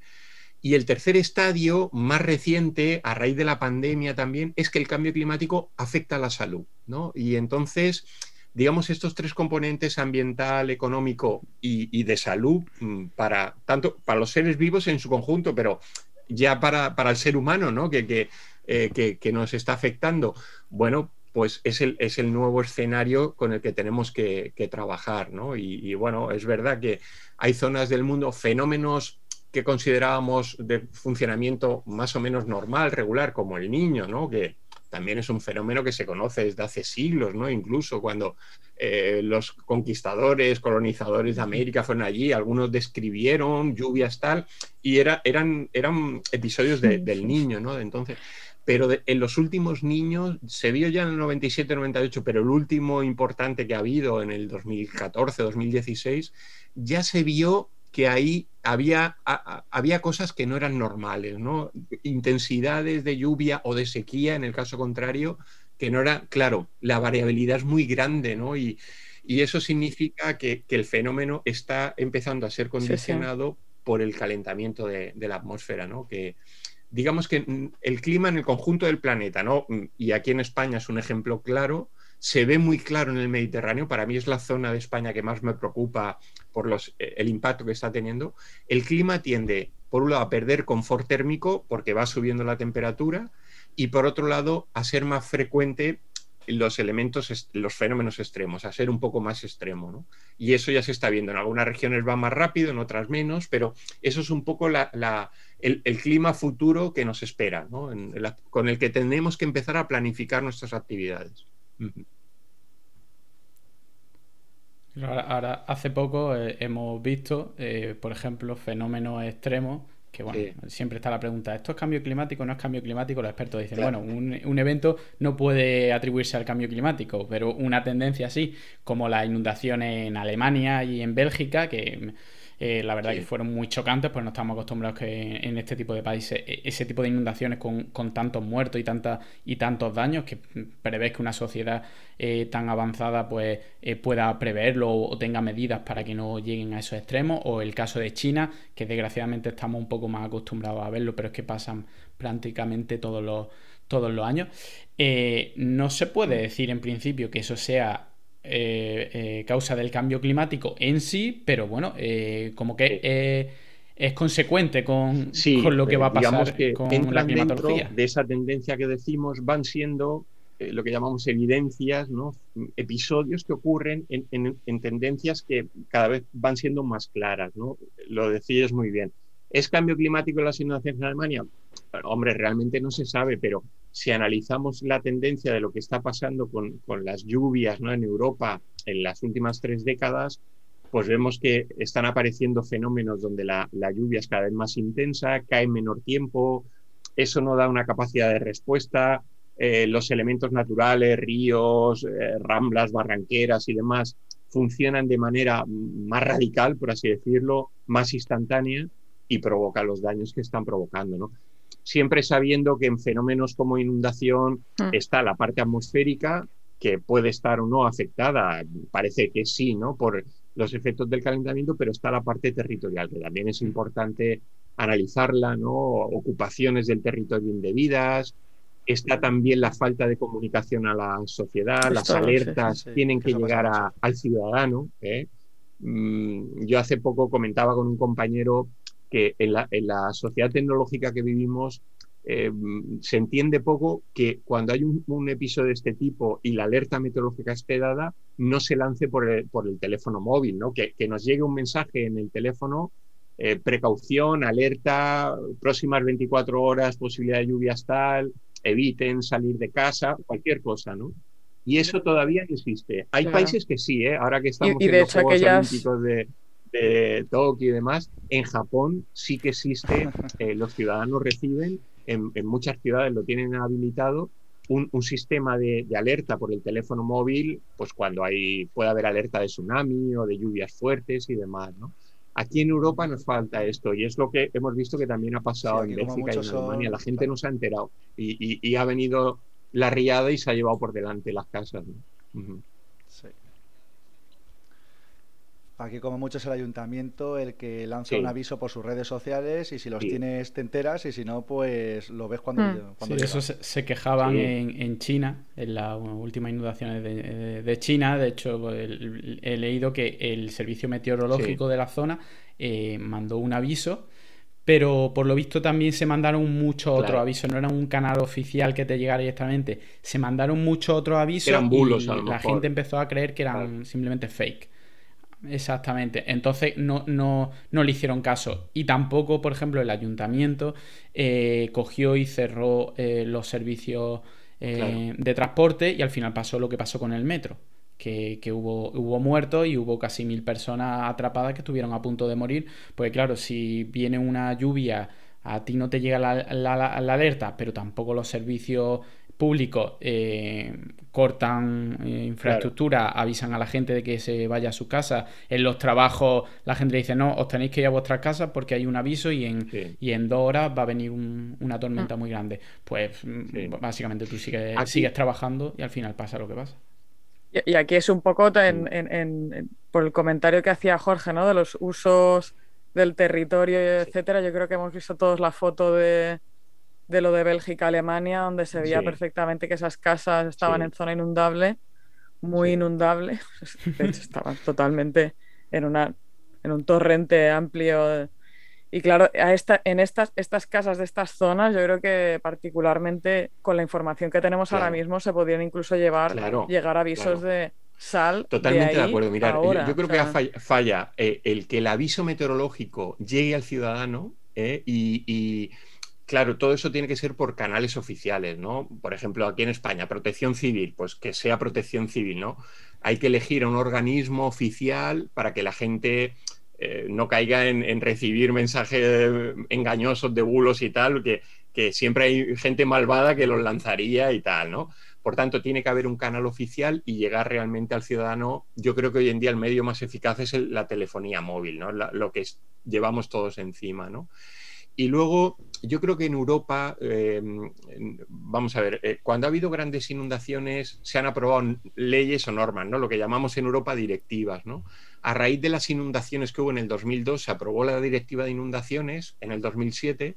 Y el tercer estadio, más reciente, a raíz de la pandemia también, es que el cambio climático afecta a la salud. ¿no? Y entonces, digamos, estos tres componentes, ambiental, económico y, de salud, mm, para tanto para los seres vivos en su conjunto, pero ya para, el ser humano, ¿no? Que, eh, que, nos está afectando. Bueno, pues es el, es el, nuevo escenario con el que tenemos que, trabajar, ¿no? y, bueno, es verdad que hay zonas del mundo, fenómenos que considerábamos de funcionamiento más o menos normal, regular, como el niño, ¿no? que también es un fenómeno que se conoce desde hace siglos, ¿no? incluso cuando eh, los conquistadores, colonizadores de América fueron allí, algunos describieron lluvias tal, y era, eran, eran episodios del niño, ¿no? Entonces, pero en los últimos niños se vio ya en el 97-98, pero el último importante que ha habido en el 2014-2016, ya se vio que ahí había, había cosas que no eran normales, ¿no? Intensidades de lluvia o de sequía, en el caso contrario, que no era, claro, la variabilidad es muy grande, ¿no? Y, eso significa que, el fenómeno está empezando a ser condicionado por el calentamiento de, de, la atmósfera, ¿no? Que digamos que el clima en el conjunto del planeta, ¿no? Y aquí en España es un ejemplo claro, se ve muy claro en el Mediterráneo, para mí es la zona de España que más me preocupa por los, eh, el impacto que está teniendo, el clima tiende, por un lado, a perder confort térmico porque va subiendo la temperatura y por otro lado, a ser más frecuente los elementos, los fenómenos extremos, a ser un poco más extremo. ¿no? Y eso ya se está viendo. En algunas regiones va más rápido, en otras menos, pero eso es un poco el, clima futuro que nos espera, ¿no? con el que tenemos que empezar a planificar nuestras actividades. Ahora, hace poco eh, hemos visto, eh, por ejemplo, fenómenos extremos que bueno, siempre está la pregunta, ¿esto es cambio climático o no es cambio climático? Los expertos dicen, bueno, un, un, evento no puede atribuirse al cambio climático, pero una tendencia así, como las inundaciones en Alemania y en Bélgica, que eh, la verdad que fueron muy chocantes, pues no estamos acostumbrados que en este tipo de países e, ese tipo de inundaciones con, tantos muertos y, tanta, y tantos daños que prevés que una sociedad eh, tan avanzada pues eh, pueda preverlo o, tenga medidas para que no lleguen a esos extremos o el caso de China que desgraciadamente estamos un poco más acostumbrados a verlo pero es que pasan prácticamente todos los todos los años. No se puede decir en principio que eso sea eh, eh, causa del cambio climático en sí, pero bueno, eh, como que es consecuente con, con, lo que va a pasar con la climatología. De esa tendencia que decimos van siendo lo que llamamos evidencias, ¿no? episodios que ocurren en, en, tendencias que cada vez van siendo más claras. ¿no? Lo decías muy bien. ¿Es cambio climático en las inundaciones en Alemania? hombre, realmente no se sabe, pero si analizamos la tendencia de lo que está pasando con, las lluvias ¿no? en Europa en las últimas tres décadas, pues vemos que están apareciendo fenómenos donde la, lluvia es cada vez más intensa, cae en menor tiempo, eso no da una capacidad de respuesta, eh, los elementos naturales, ríos, eh, ramblas, barranqueras y demás, funcionan de manera más radical, por así decirlo, más instantánea y provoca los daños que están provocando. ¿no? Siempre sabiendo que en fenómenos como inundación mm. está la parte atmosférica, que puede estar o no afectada, parece que sí, ¿no? Por los efectos del calentamiento, pero está la parte territorial, que también es importante analizarla, ¿no? Ocupaciones del territorio indebidas, está también la falta de comunicación a la sociedad, las alertas tienen que llegar al ciudadano. ¿eh? Mm, yo hace poco comentaba con un compañero que en la, sociedad tecnológica que vivimos eh, se entiende poco que cuando hay un, episodio de este tipo y la alerta meteorológica esté dada, no se lance por el, teléfono móvil, ¿no? Que, nos llegue un mensaje en el teléfono, eh, precaución, alerta, próximas 24 horas, posibilidad de lluvias tal, eviten salir de casa, cualquier cosa, ¿no? Y eso todavía existe. Hay países que sí, ¿eh? ahora que estamos en los Juegos Olímpicos de, de Tokio y demás, en Japón sí que existe, eh, los ciudadanos reciben, en, muchas ciudades lo tienen habilitado, un, sistema de, alerta por el teléfono móvil, pues cuando hay, puede haber alerta de tsunami o de lluvias fuertes y demás, ¿no? Aquí en Europa nos falta esto y es lo que hemos visto que también ha pasado en Bélgica y en Alemania. La gente no se ha enterado y, ha venido la riada y se ha llevado por delante las casas. ¿no? Aquí como mucho es el ayuntamiento el que lanza un aviso por sus redes sociales y si los tienes te enteras y si no pues lo ves cuando, hmm. cuando sí, Eso se, quejaban en, China, en las últimas inundaciones de, China. De hecho he leído que el servicio meteorológico de la zona eh, mandó un aviso pero por lo visto también se mandaron muchos otros avisos, no era un canal oficial que te llegara directamente, se mandaron muchos otros avisos eran bulos, y la gente empezó a creer que eran simplemente fake. Exactamente. Entonces no, no, no, le hicieron caso. Y tampoco, por ejemplo, el ayuntamiento eh, cogió y cerró eh, los servicios eh, de transporte y al final pasó lo que pasó con el metro. Que, hubo, hubo muertos y hubo casi mil personas atrapadas que estuvieron a punto de morir. Pues claro, si viene una lluvia, a ti no te llega la, la alerta, pero tampoco los servicios públicos eh, cortan eh, infraestructura, avisan a la gente de que se vaya a su casa. En los trabajos la gente dice, no, os tenéis que ir a vuestras casas porque hay un aviso y en, y en dos horas va a venir una tormenta mm. muy grande. Pues mm, básicamente tú sigues, sigues trabajando y al final pasa lo que pasa. Y, aquí es un poco por el comentario que hacía Jorge, ¿no? De los usos del territorio, etcétera. Yo creo que hemos visto todos la foto de de lo de Bélgica, Alemania, donde se veía perfectamente que esas casas estaban en zona inundable, muy inundable. De hecho, estaban totalmente en, una, en un torrente amplio Y claro, a esta, en estas, estas casas de estas zonas, yo creo que particularmente con la información que tenemos ahora mismo se podrían incluso llevar, llegar avisos de sal. Totalmente de, acuerdo. Mirar, yo, creo que falla, eh, el que el aviso meteorológico llegue al ciudadano eh, y, claro, todo eso tiene que ser por canales oficiales, ¿no? Por ejemplo, aquí en España, protección civil, pues que sea protección civil, ¿no? Hay que elegir a un organismo oficial para que la gente eh, no caiga en, recibir mensajes engañosos de bulos y tal, que, que siempre hay gente malvada que los lanzaría y tal, ¿no? Por tanto, tiene que haber un canal oficial y llegar realmente al ciudadano. Yo creo que hoy en día el medio más eficaz es la telefonía móvil, ¿no? lo que llevamos todos encima, ¿no? Y luego, yo creo que en Europa, eh, vamos a ver, eh, cuando ha habido grandes inundaciones, se han aprobado leyes o normas, ¿no? Lo que llamamos en Europa directivas, ¿no? A raíz de las inundaciones que hubo en el 2002, se aprobó la directiva de inundaciones en el 2007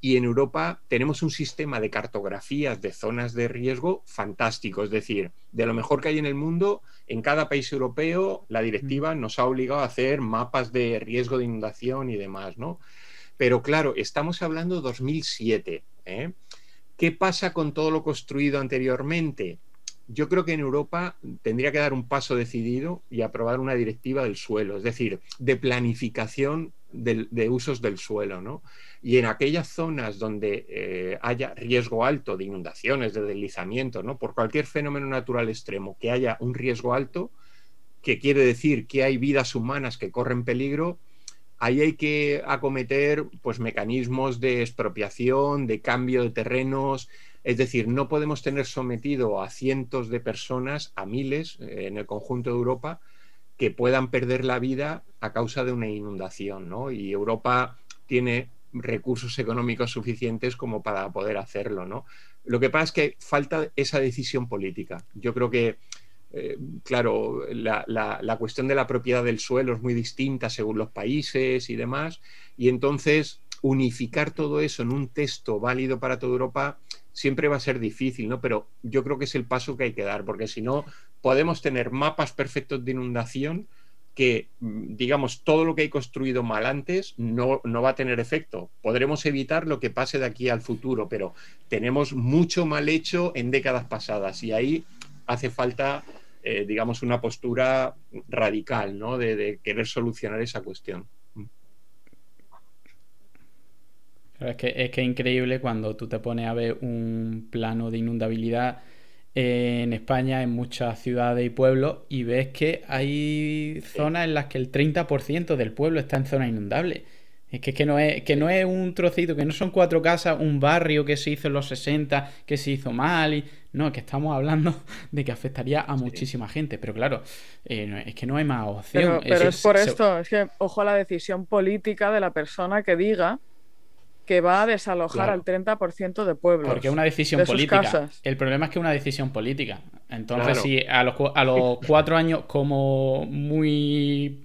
y en Europa tenemos un sistema de cartografías de zonas de riesgo fantástico, es decir, de lo mejor que hay en el mundo, en cada país europeo la directiva nos ha obligado a hacer mapas de riesgo de inundación y demás, ¿no? Pero claro, estamos hablando de 2007. ¿eh? ¿Qué pasa con todo lo construido anteriormente? Yo creo que en Europa tendría que dar un paso decidido y aprobar una directiva del suelo, es decir, de planificación de, usos del suelo, ¿no? Y en aquellas zonas donde eh, haya riesgo alto de inundaciones, de deslizamiento, ¿no? Por cualquier fenómeno natural extremo, que haya un riesgo alto, que quiere decir que hay vidas humanas que corren peligro, ahí hay que acometer pues, mecanismos de expropiación, de cambio de terrenos, es decir, no podemos tener sometido a cientos de personas, a miles eh, en el conjunto de Europa, que puedan perder la vida a causa de una inundación, ¿no? Y Europa tiene recursos económicos suficientes como para poder hacerlo, ¿no? Lo que pasa es que falta esa decisión política. Yo creo que eh, claro, la, cuestión de la propiedad del suelo es muy distinta según los países y demás, y entonces unificar todo eso en un texto válido para toda Europa siempre va a ser difícil, ¿no? Pero yo creo que es el paso que hay que dar, porque si no, podemos tener mapas perfectos de inundación que, digamos, todo lo que hay construido mal antes no, no, va a tener efecto. Podremos evitar lo que pase de aquí al futuro, pero tenemos mucho mal hecho en décadas pasadas y ahí hace falta eh, digamos, una postura radical, ¿no? De, querer solucionar esa cuestión. es que es que increíble cuando tú te pones a ver un plano de inundabilidad en España, en muchas ciudades y pueblos, y ves que hay zonas en las que el 30% del pueblo está en zona inundable. Es que, que, no es, que no es un trocito, que no son cuatro casas, un barrio que se hizo en los 60, que se hizo mal. Y... No, es que estamos hablando de que afectaría a muchísima gente. Pero claro, eh, es que no hay más opción. Pero, es, por esto, es que ojo a la decisión política de la persona que diga que va a desalojar al 30% de pueblos. Porque es una decisión política. El problema es que es una decisión política. Entonces, si a los, a los cuatro años, como muy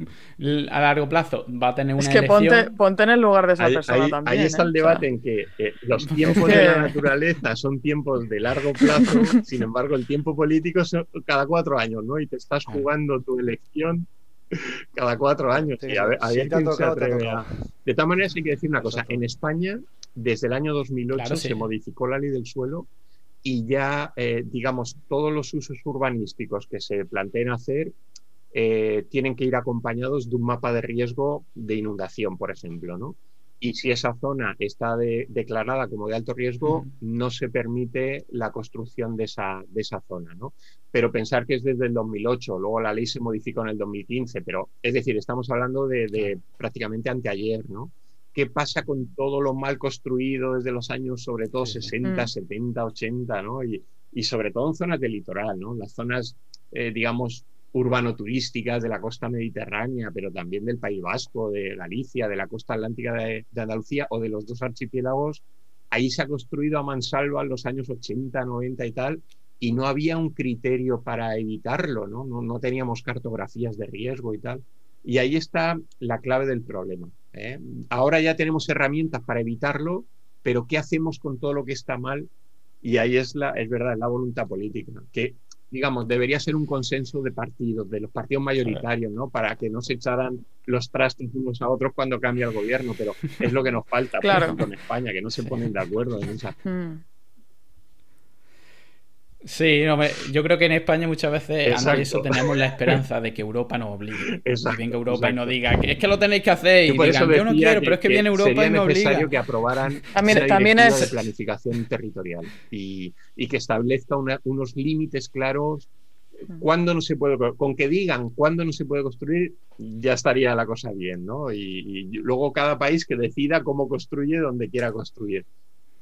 a largo plazo, va a tener una. Es que ponte, en el lugar de esa persona también. Ahí está el ¿eh? debate en que eh, los tiempos de la naturaleza son tiempos de largo plazo, sin embargo, el tiempo político es cada cuatro años, ¿no? Y te estás jugando tu elección cada cuatro años. De todas maneras, hay que decir una cosa. En España, desde el año 2008 se modificó la ley del suelo y ya, eh, digamos, todos los usos urbanísticos que se planteen hacer eh, tienen que ir acompañados de un mapa de riesgo de inundación, por ejemplo, ¿no? Y si esa zona está declarada como de alto riesgo, no se permite la construcción de esa, de esa zona. ¿no? Pero pensar que es desde el 2008, luego la ley se modificó en el 2015, pero es decir, estamos hablando de, prácticamente anteayer. ¿no? ¿Qué pasa con todo lo mal construido desde los años, sobre todo 60, 70, 80, ¿no? y, y sobre todo en zonas del litoral, ¿no? las zonas, eh, digamos, urbano-turísticas de la costa mediterránea, pero también del País Vasco, de Galicia, de la costa atlántica de, Andalucía o de los dos archipiélagos, ahí se ha construido a mansalva en los años 80, 90 y tal, y no había un criterio para evitarlo, ¿no? No, teníamos cartografías de riesgo y tal. Y ahí está la clave del problema. ¿eh? Ahora ya tenemos herramientas para evitarlo, pero ¿qué hacemos con todo lo que está mal? Y ahí es, la, es verdad, la voluntad política, que digamos, debería ser un consenso de partidos, de los partidos mayoritarios, ¿no? Para que no se echaran los trastos unos a otros cuando cambia el gobierno, pero es lo que nos falta, por ejemplo, en España, que no se ponen de acuerdo en Sí, yo creo que en España muchas veces eso tenemos la esperanza de que Europa nos obligue. Exacto, venga Europa y nos diga es que lo tenéis que hacer y digan, yo no quiero, pero es que, viene Europa y me obliga. Es necesario que aprobaran también, también es de planificación territorial y, que establezca unos límites claros mm. cuándo no se puede con que digan cuándo no se puede construir ya estaría la cosa bien, ¿no? y luego cada país que decida cómo construye donde quiera construir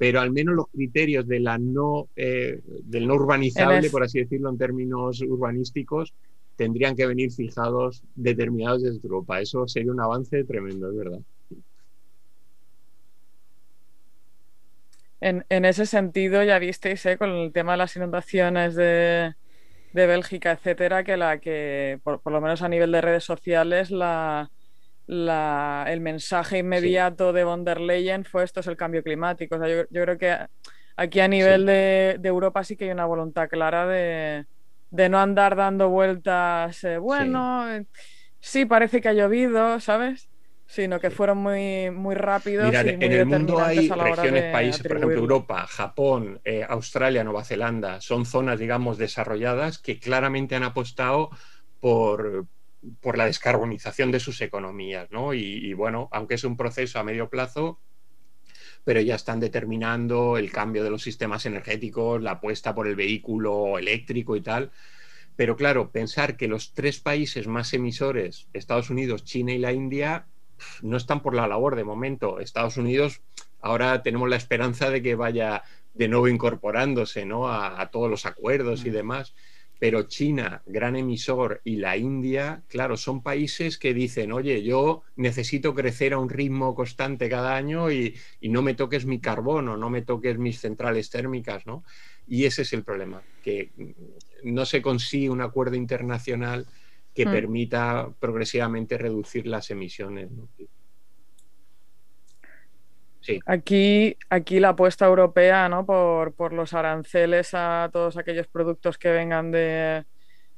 pero al menos los criterios de la no, eh, del no urbanizable, por así decirlo en términos urbanísticos, tendrían que venir fijados, determinados desde Europa. Eso sería un avance tremendo, es verdad. En, ese sentido, ya visteis ¿eh? con el tema de las inundaciones de, Bélgica, etcétera, que la que, por, lo menos a nivel de redes sociales, la, el mensaje inmediato de von der Leyen fue esto es el cambio climático. yo, creo que aquí a nivel de, Europa sí que hay una voluntad clara de, no andar dando vueltas, eh, bueno, sí. parece que ha llovido, ¿sabes? Sino que fueron muy, muy rápidos. y muy en el mundo hay regiones, países, por ejemplo, Europa, Japón, eh, Australia, Nueva Zelanda, son zonas, digamos, desarrolladas que claramente han apostado por, por la descarbonización de sus economías, ¿no? Y, bueno, aunque es un proceso a medio plazo, pero ya están determinando el cambio de los sistemas energéticos, la apuesta por el vehículo eléctrico y tal. Pero claro, pensar que los tres países más emisores, Estados Unidos, China y la India, no están por la labor de momento. Estados Unidos, ahora tenemos la esperanza de que vaya de nuevo incorporándose ¿no? a, todos los acuerdos y mm. demás pero China, gran emisor, y la India, claro, son países que dicen, oye, yo necesito crecer a un ritmo constante cada año y, no me toques mi carbono, no me toques mis centrales térmicas, ¿no? Y ese es el problema, que no se consigue un acuerdo internacional que mm. permita progresivamente reducir las emisiones. ¿no? Aquí, aquí la apuesta europea ¿no? por, los aranceles a todos aquellos productos que vengan de,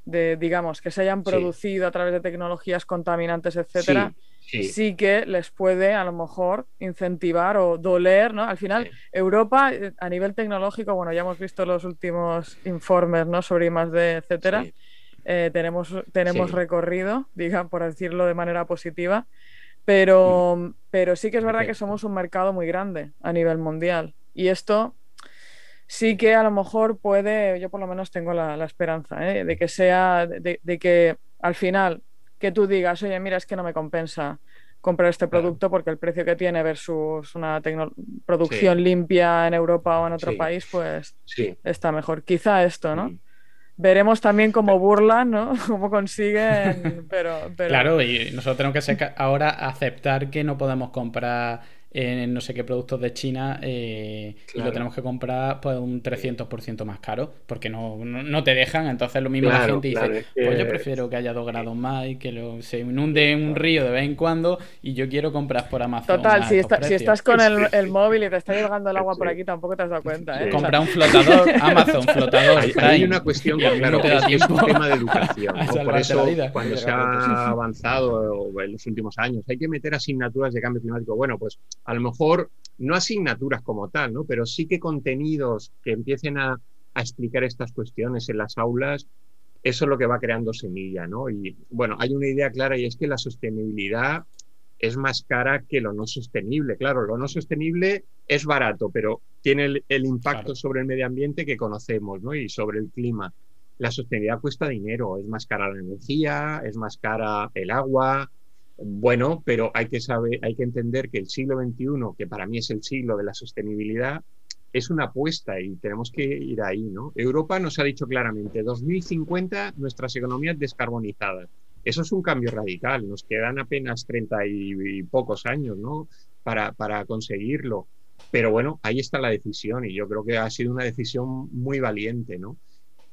digamos, que se hayan producido a través de tecnologías contaminantes, etcétera, sí, que les puede a lo mejor incentivar o doler, ¿no? Al final, Europa, eh, a nivel tecnológico, bueno, ya hemos visto los últimos informes, ¿no? Sobre I D, etcétera. Eh, tenemos tenemos recorrido, diga, por decirlo de manera positiva. Pero, mm. pero sí que es verdad que somos un mercado muy grande a nivel mundial. Y esto sí que a lo mejor puede, yo por lo menos tengo la, esperanza, ¿eh? de que sea, de, que al final que tú digas, oye, mira, es que no me compensa comprar este producto porque el precio que tiene versus una producción limpia en Europa o en otro país, pues está mejor. Quizá esto, ¿no? Veremos también cómo burlan, ¿no? Cómo consiguen, pero, Claro, y nosotros tenemos que ahora aceptar que no podemos comprar en no sé qué productos de China eh, y lo tenemos que comprar pues un 300% más caro porque no, no, te dejan. Entonces lo mismo la gente dice, pues yo prefiero que haya dos grados más y que lo, se inunde un río de vez en cuando y yo quiero comprar por Amazon. Total, si, si, estás con el, el, móvil y te está llegando el agua por aquí tampoco te has dado cuenta. ¿eh? Compra un flotador, Amazon, flotador. Hay, una cuestión que claro, te da es un tema de educación. Por eso cuando se ha avanzado en los últimos años hay que meter asignaturas de cambio climático. Bueno, pues a lo mejor no asignaturas como tal, ¿no? pero sí que contenidos que empiecen a, explicar estas cuestiones en las aulas, eso es lo que va creando semilla. ¿no? Y bueno, hay una idea clara y es que la sostenibilidad es más cara que lo no sostenible. Claro, lo no sostenible es barato, pero tiene el, impacto sobre el medio ambiente que conocemos ¿no? y sobre el clima. La sostenibilidad cuesta dinero, es más cara la energía, es más cara el agua, bueno, pero hay que saber, hay que entender que el siglo XXI, que para mí es el siglo de la sostenibilidad, es una apuesta y tenemos que ir ahí, ¿no? Europa nos ha dicho claramente, 2050 nuestras economías descarbonizadas. Eso es un cambio radical, nos quedan apenas 30 y, pocos años, ¿no? Para, para conseguirlo. Pero bueno, ahí está la decisión y yo creo que ha sido una decisión muy valiente, ¿no?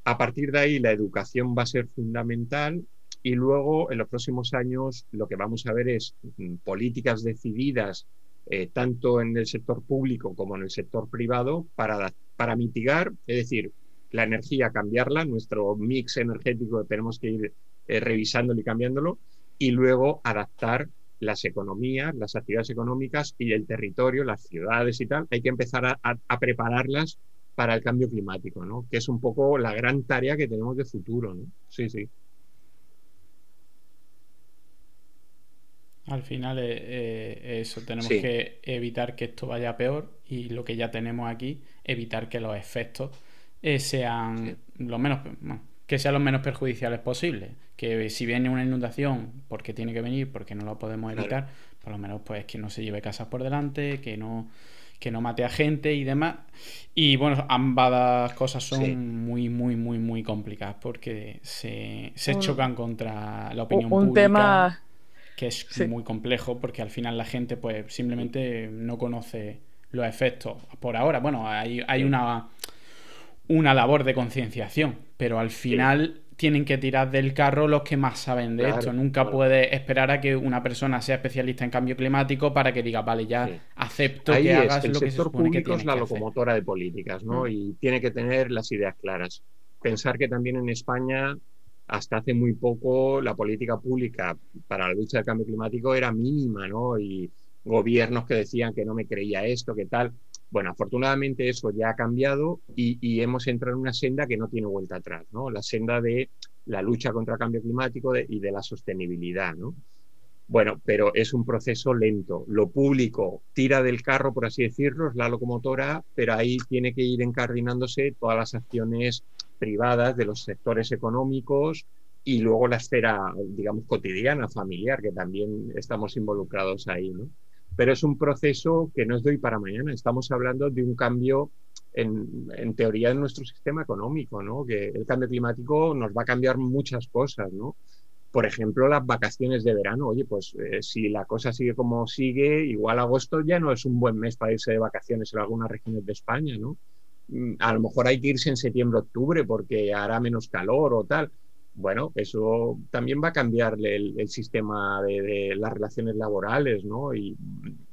A partir de ahí la educación va a ser fundamental y luego, en los próximos años, lo que vamos a ver es mm, políticas decididas eh, tanto en el sector público como en el sector privado para, para mitigar, es decir, la energía, cambiarla, nuestro mix energético tenemos que ir eh, revisándolo y cambiándolo, y luego adaptar las economías, las actividades económicas y el territorio, las ciudades y tal, hay que empezar a, prepararlas para el cambio climático, ¿no? Que es un poco la gran tarea que tenemos de futuro. Sí, sí. Al final eh, eh, eso, tenemos que evitar que esto vaya peor y lo que ya tenemos aquí, evitar que los efectos eh, sean lo menos, que sean los menos perjudiciales posibles. Que si viene una inundación, porque tiene que venir, porque no lo podemos evitar, por lo menos pues que no se lleve casas por delante, que no que no mate a gente y demás. Y bueno, ambas cosas son muy, muy, muy, muy complicadas porque se, chocan contra la opinión un pública. Tema que es muy complejo porque al final la gente pues simplemente no conoce los efectos. Por ahora, bueno, hay, hay una, una labor de concienciación, pero al final tienen que tirar del carro los que más saben de esto. Nunca puede esperar a que una persona sea especialista en cambio climático para que diga, vale, ya acepto que hagas el lo que se supone que es la locomotora de políticas, ¿no? Mm. Y tiene que tener las ideas claras. Pensar que también en España hasta hace muy poco la política pública para la lucha del cambio climático era mínima, ¿no? Y gobiernos que decían que no me creía esto, que tal. Bueno, afortunadamente eso ya ha cambiado y, hemos entrado en una senda que no tiene vuelta atrás, ¿no? La senda de la lucha contra el cambio climático y de la sostenibilidad, ¿no? Bueno, pero es un proceso lento. Lo público tira del carro, por así decirlo, es la locomotora, pero ahí tiene que ir encardinándose todas las acciones privadas de los sectores económicos y luego la esfera, digamos, cotidiana, familiar, que también estamos involucrados ahí, ¿no? Pero es un proceso que no es de hoy para mañana. Estamos hablando de un cambio en, en, teoría en nuestro sistema económico, ¿no? Que el cambio climático nos va a cambiar muchas cosas, ¿no? Por ejemplo, las vacaciones de verano. Oye, pues eh, si la cosa sigue como sigue, igual agosto ya no es un buen mes para irse de vacaciones en algunas regiones de España, ¿no? Mm, a lo mejor hay que irse en septiembre, octubre porque hará menos calor o tal. Bueno, eso también va a cambiar el, sistema de, las relaciones laborales, ¿no? Y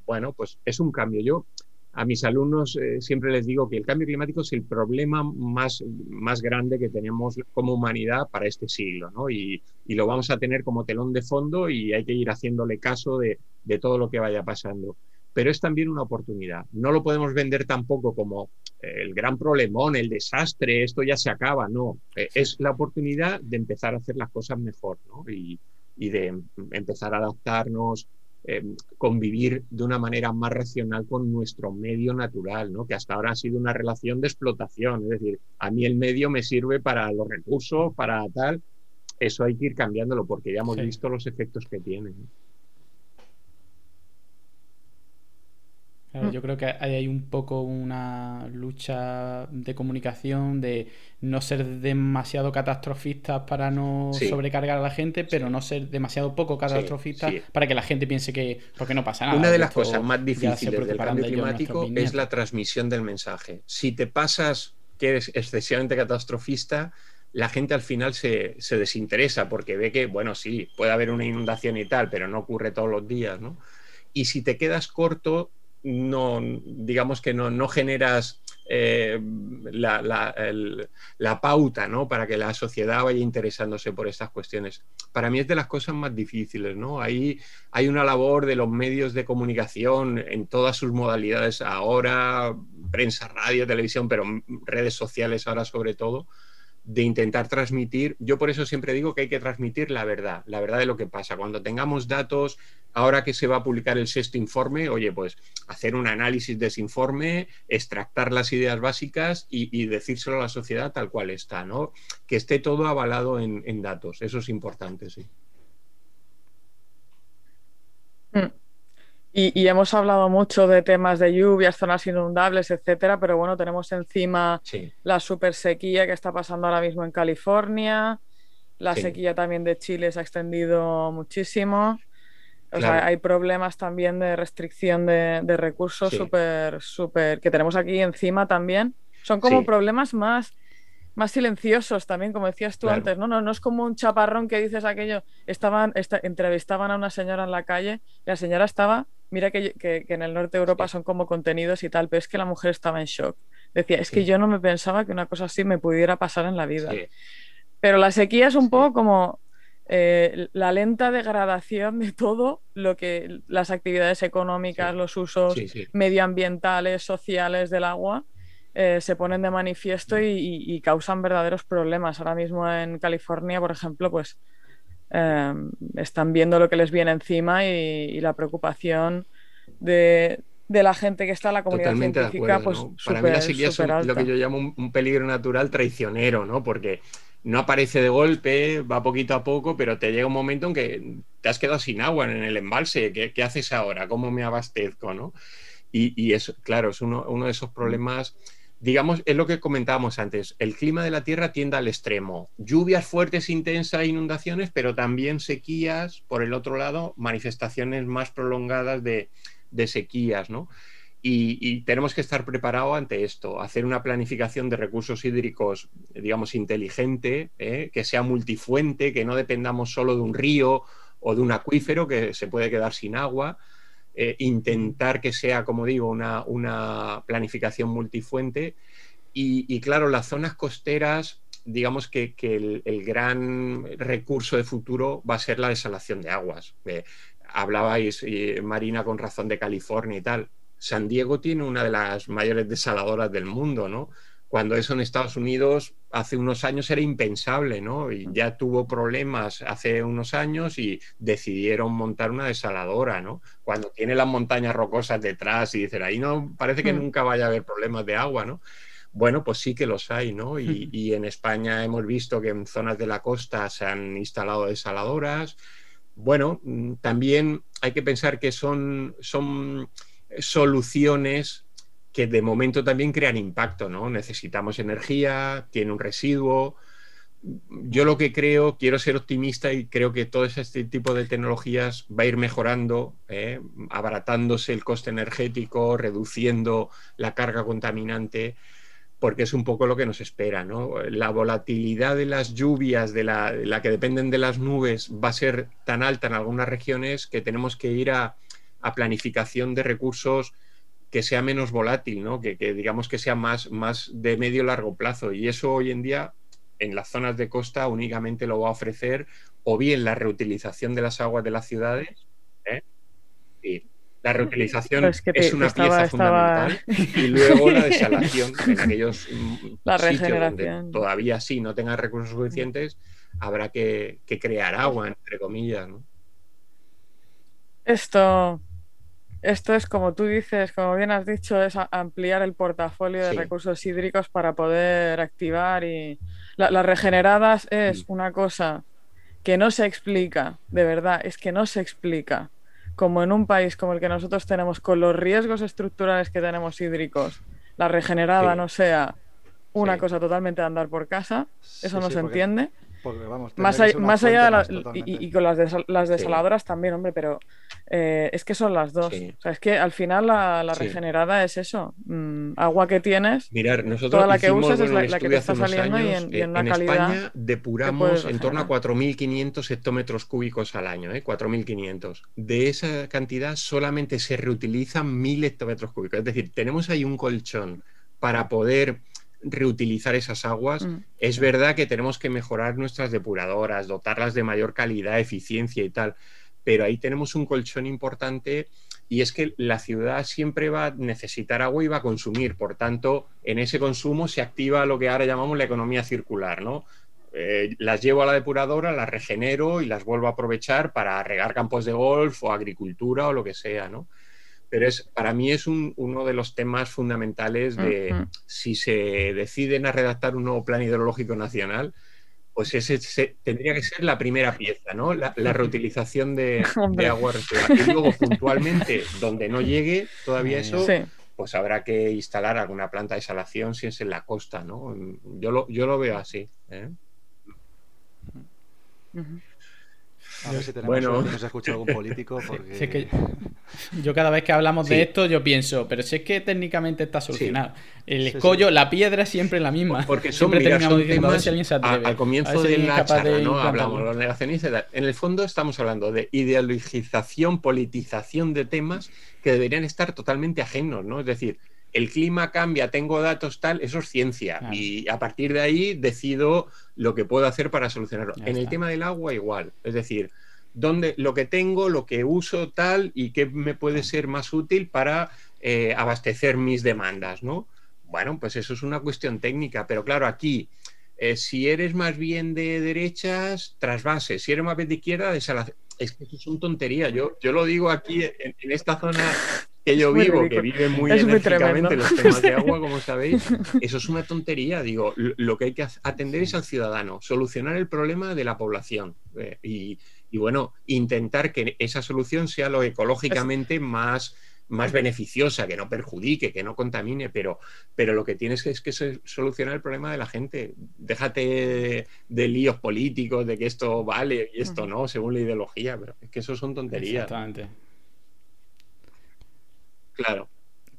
bueno, pues es un cambio. Yo a mis alumnos eh, siempre les digo que el cambio climático es el problema más, más grande que tenemos como humanidad para este siglo, ¿no? Y, lo vamos a tener como telón de fondo y hay que ir haciéndole caso de, de todo lo que vaya pasando pero es también una oportunidad. No lo podemos vender tampoco como el gran problemón, el desastre, esto ya se acaba, no. Eh, es la oportunidad de empezar a hacer las cosas mejor ¿no? y, de empezar a adaptarnos, eh, convivir de una manera más racional con nuestro medio natural, ¿no? que hasta ahora ha sido una relación de explotación, es decir, a mí el medio me sirve para los recursos, para tal, eso hay que ir cambiándolo porque ya hemos visto los efectos que tiene. Mm. Yo creo que hay un poco una lucha de comunicación, de no ser demasiado catastrofistas para no sobrecargar a la gente, pero no ser demasiado poco catastrofistas para que la gente piense que porque no pasa nada. Una de las cosas más difíciles del cambio climático es la transmisión del mensaje. Si te pasas que eres excesivamente catastrofista, la gente al final se, se, desinteresa porque ve que, bueno, sí, puede haber una inundación y tal, pero no ocurre todos los días, ¿no? Y si te quedas corto, no, digamos que no, no generas eh, la, la, pauta ¿no? para que la sociedad vaya interesándose por estas cuestiones. Para mí es de las cosas más difíciles. ¿no? Ahí hay una labor de los medios de comunicación en todas sus modalidades ahora, prensa, radio, televisión, pero redes sociales ahora sobre todo, de intentar transmitir, yo por eso siempre digo que hay que transmitir la verdad, la verdad de lo que pasa. Cuando tengamos datos, ahora que se va a publicar el sexto informe, oye, pues hacer un análisis de ese informe, extractar las ideas básicas y, decírselo a la sociedad tal cual está, ¿no? Que esté todo avalado en, datos, eso es importante, sí. Mm. Y, hemos hablado mucho de temas de lluvias, zonas inundables, etcétera, pero bueno, tenemos encima la super sequía que está pasando ahora mismo en California. La sequía también de Chile se ha extendido muchísimo. O sea, hay problemas también de restricción de, recursos súper, súper, que tenemos aquí encima también. Son como problemas más, más silenciosos también, como decías tú antes, ¿no? ¿no? No es como un chaparrón que dices aquello. Estaban, entrevistaban a una señora en la calle y la señora estaba Mira que, en el norte de Europa son como contenidos y tal, pero es que la mujer estaba en shock. Decía, es que yo no me pensaba que una cosa así me pudiera pasar en la vida. Pero la sequía es un poco como eh, la lenta degradación de todo lo que las actividades económicas, los usos medioambientales, sociales del agua eh, se ponen de manifiesto y, causan verdaderos problemas. Ahora mismo en California, por ejemplo, pues eh, están viendo lo que les viene encima y, la preocupación de, la gente que está en la comunidad científica, pues Para mí la sequía es lo que yo llamo un, un, peligro natural traicionero, ¿no? Porque no aparece de golpe, va poquito a poco, pero te llega un momento en que te has quedado sin agua en el embalse. ¿Qué, haces ahora? ¿Cómo me abastezco? ¿no? Y, eso, claro, es uno, de esos problemas. Digamos, es lo que comentábamos antes, el clima de la Tierra tiende al extremo. Lluvias fuertes, intensas, inundaciones, pero también sequías, por el otro lado, manifestaciones más prolongadas de, de sequías, ¿no? Y, tenemos que estar preparados ante esto, hacer una planificación de recursos hídricos, digamos, inteligente, ¿eh? que sea multifuente, que no dependamos solo de un río o de un acuífero que se puede quedar sin agua. Eh, intentar que sea, como digo, una, planificación multifuente. Y, claro, las zonas costeras, digamos que, el, gran recurso de futuro va a ser la desalación de aguas. Eh, hablabais, Marina, con razón de California y tal San Diego tiene una de las mayores desaladoras del mundo, ¿no? Cuando eso en Estados Unidos hace unos años era impensable, ¿no? Y ya tuvo problemas hace unos años y decidieron montar una desaladora, ¿no? Cuando tiene las montañas rocosas detrás y dicen, ahí no, parece que mm. nunca vaya a haber problemas de agua, ¿no? Bueno, pues sí que los hay, ¿no? Y, y, en España hemos visto que en zonas de la costa se han instalado desaladoras. Bueno, mm, también hay que pensar que son, son soluciones que de momento también crean impacto, ¿no? Necesitamos energía, tiene un residuo. Yo lo que creo, quiero ser optimista y creo que todo este tipo de tecnologías va a ir mejorando, ¿eh? abaratándose el coste energético, reduciendo la carga contaminante, porque es un poco lo que nos espera. ¿no? La volatilidad de las lluvias, de la, que dependen de las nubes, va a ser tan alta en algunas regiones que tenemos que ir a planificación de recursos que sea menos volátil, ¿no? que, digamos que sea más, más de medio largo plazo. Y eso hoy en día en las zonas de costa únicamente lo va a ofrecer o bien la reutilización de las aguas de las ciudades. ¿eh? Y la reutilización es, una pieza fundamental y luego la desalación en aquellos la sitios donde todavía sí no tengan recursos suficientes habrá que, que crear agua entre comillas. ¿no? Esto esto es, como tú dices, como bien has dicho, es ampliar el portafolio de recursos hídricos para poder activar y las regeneradas es mm. una cosa que no se explica, de verdad, es que no se explica. Como en un país como el que nosotros tenemos, con los riesgos estructurales que tenemos hídricos, la regenerada no sea una cosa totalmente de andar por casa, eso no se entiende más, allá de las, y, con las, las desaladoras también, hombre, pero eh, es que son las dos. O sea, es que al final la, regenerada es eso. Mm, agua que tienes, Mirar, nosotros toda la que usas es la, que te está saliendo y en, en, una calidad. España depuramos en torno a 4.500 hectómetros cúbicos al año, ¿eh? 4.500. De esa cantidad solamente se reutilizan 1.000 hectómetros cúbicos. Es decir, tenemos ahí un colchón para poder reutilizar esas aguas. Mm. Es verdad que tenemos que mejorar nuestras depuradoras, dotarlas de mayor calidad, eficiencia y tal, pero ahí tenemos un colchón importante y es que la ciudad siempre va a necesitar agua y va a consumir. Por tanto, en ese consumo se activa lo que ahora llamamos la economía circular, ¿no? Eh, las llevo a la depuradora, las regenero y las vuelvo a aprovechar para regar campos de golf o agricultura o lo que sea, ¿no? Pero es, para mí es uno de los temas fundamentales de si se deciden a redactar un nuevo plan hidrológico nacional, pues ese tendría que ser la primera pieza, ¿no? La, reutilización de, agua residual. Y luego, puntualmente, donde no llegue todavía eso, pues habrá que instalar alguna planta de salación si es en la costa, ¿no? Yo lo, yo lo veo así. ¿eh? A ver si tenemos bueno. nos escucha algún político. Porque... yo cada vez que hablamos de esto, yo pienso, pero si es que técnicamente está solucionado. El escollo, la piedra es siempre la misma. Porque siempre terminamos diciendo a ver si alguien se atreve. al comienzo de la charla, ¿no? Hablamos de los negacionistas. En el fondo estamos hablando de ideologización, politización de temas que deberían estar totalmente ajenos, ¿no? Es decir, el clima cambia, tengo datos tal, eso es ciencia. Y a partir de ahí decido lo que puedo hacer para solucionarlo. en el tema del agua igual, es decir, dónde, lo que tengo, lo que uso tal y qué me puede ser más útil para eh, abastecer mis demandas, ¿no? Bueno, pues eso es una cuestión técnica, pero claro, aquí eh, si eres más bien de derechas, trasvase. Si eres más bien de izquierda, desalación. Es que eso es una tontería. Yo, yo lo digo aquí en, esta zona que yo vivo, que vive muy enérgicamente los temas de agua, como sabéis, eso es una tontería. Digo, lo que hay que atender es al ciudadano, solucionar el problema de la población eh, y, y, bueno, intentar que esa solución sea lo ecológicamente más más beneficiosa, que no perjudique, que no contamine, pero, pero lo que tienes es que solucionar el problema de la gente. Déjate de, líos políticos, de que esto vale y esto no, según la ideología, pero es que eso son tonterías. Exactamente. Claro.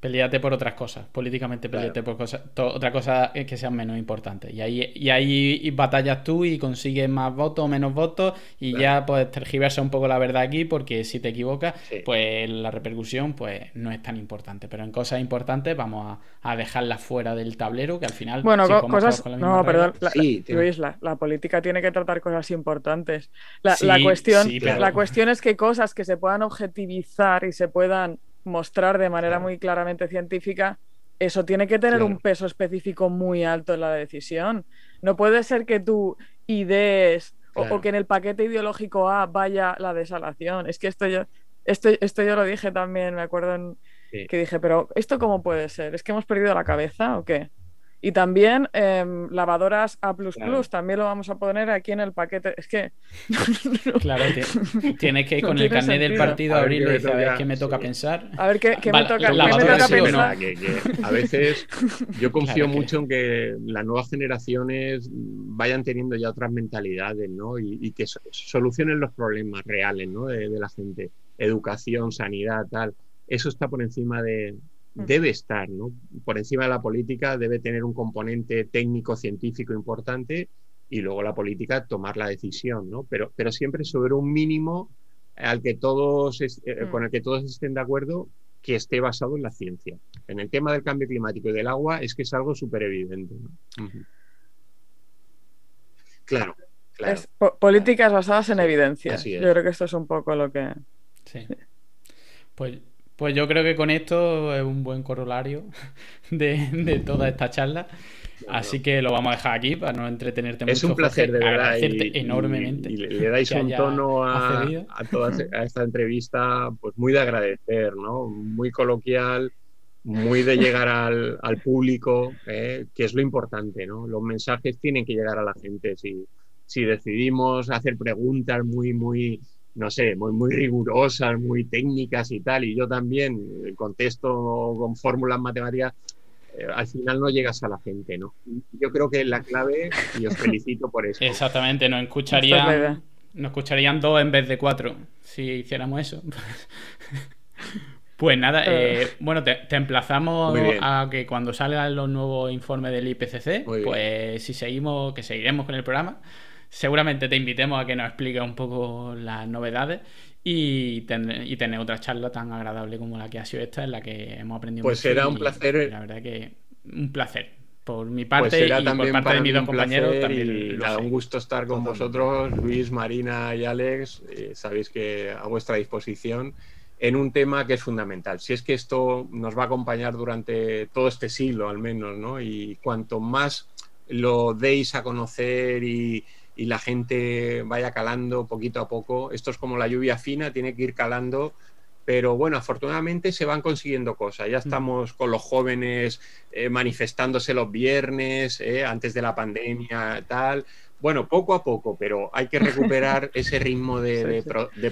Peleate por otras cosas, políticamente peleate por cosas, otra cosa que sean menos importantes. Y ahí, y ahí batallas tú y consigues más votos o menos votos y ya pues tergiversa un poco la verdad aquí porque si te equivocas, pues la repercusión pues no es tan importante. Pero en cosas importantes vamos a, dejarlas fuera del tablero que al final... Bueno, cosas... no, perdón, la, la, política tiene que tratar cosas importantes. La, cuestión, la cuestión es que cosas que se puedan objetivizar y se puedan mostrar de manera muy claramente científica, eso tiene que tener un peso específico muy alto en la decisión. No puede ser que tú idees o, que en el paquete ideológico A vaya la desalación. Es que esto yo, esto, esto yo lo dije también, me acuerdo que dije, pero ¿esto cómo puede ser? ¿Es que hemos perdido la cabeza o qué? Y también em, lavadoras A, también lo vamos a poner aquí en el paquete. Es que. claro, tienes que con el carnet del partido abrirlo y decir, a ver qué me toca pensar. A ver qué, me toca, pensar. a veces yo confío mucho en que las nuevas generaciones vayan teniendo ya otras mentalidades, ¿no? Y, que solucionen los problemas reales, ¿no? de la gente. Educación, sanidad, tal. Eso está por encima de, debe estar, ¿no? Por encima de la política debe tener un componente técnico, científico importante y luego la política tomar la decisión, ¿no? Pero, pero siempre sobre un mínimo al que todos, eh, mm. con el que todos estén de acuerdo que esté basado en la ciencia. En el tema del cambio climático y del agua es que es algo súper evidente. Claro, claro. políticas basadas en evidencia. Yo creo que esto es un poco lo que... Sí. Pues pues yo creo que con esto es un buen corolario de, toda esta charla. Así que lo vamos a dejar aquí para no entretenerte mucho. Es un placer, de verdad. Agradecerte enormemente. Y, le, dais un tono a, toda, a, esta entrevista, pues muy de agradecer, ¿no? Muy coloquial, muy de llegar al, público, ¿eh? que es lo importante, ¿no? Los mensajes tienen que llegar a la gente. Si, si decidimos hacer preguntas muy, muy no sé, muy, muy rigurosas, muy técnicas y tal, y yo también eh, contesto con fórmulas matemáticas, eh, al final no llegas a la gente, ¿no? Yo creo que la clave, y os felicito por eso. Exactamente, nos escucharían, nos escucharían dos en vez de cuatro si hiciéramos eso. Pues nada, eh, bueno, te, emplazamos a que cuando salgan los nuevos informes del IPCC, pues si seguimos, que seguiremos con el programa, seguramente te invitemos a que nos expliques un poco las novedades y, tener otra charla tan agradable como la que ha sido esta, en la que hemos aprendido pues será un placer. La verdad que un placer. Por mi pues parte y por parte de mis dos compañeros también. un gusto estar con vosotros, Luis, Marina y Alex. Eh, sabéis que a vuestra disposición en un tema que es fundamental. Si es que esto nos va a acompañar durante todo este siglo, al menos, ¿no? Y cuanto más lo deis a conocer y, y la gente vaya calando poquito a poco. Esto es como la lluvia fina, tiene que ir calando, pero bueno, afortunadamente se van consiguiendo cosas. Ya mm. estamos con los jóvenes eh, manifestándose los viernes, eh, antes de la pandemia, tal. Bueno, poco a poco, pero hay que recuperar ese ritmo de,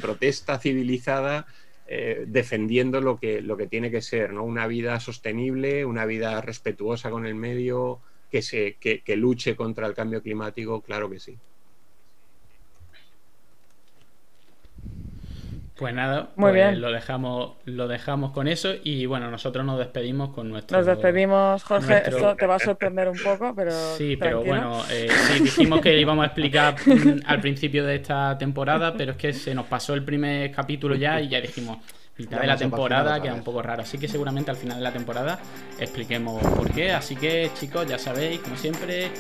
protesta civilizada. Eh, defendiendo lo que, lo que tiene que ser, ¿no? Una vida sostenible, una vida respetuosa con el medio, que, se, que luche contra el cambio climático, claro que sí. Pues nada, Muy pues bien. Lo, dejamos, lo dejamos con eso y bueno, nosotros nos despedimos con nuestro... Nos despedimos, Jorge, esto te va a sorprender un poco, pero... Sí, pero bueno, eh, sí, dijimos que íbamos a explicar mm, al principio de esta temporada, pero es que se nos pasó el primer capítulo ya y ya dijimos, mitad de la temporada queda un poco raro, así que seguramente al final de la temporada expliquemos por qué. Así que chicos, ya sabéis, como siempre,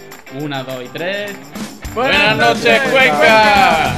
una, dos y tres. Buenas, noches, Cuenca.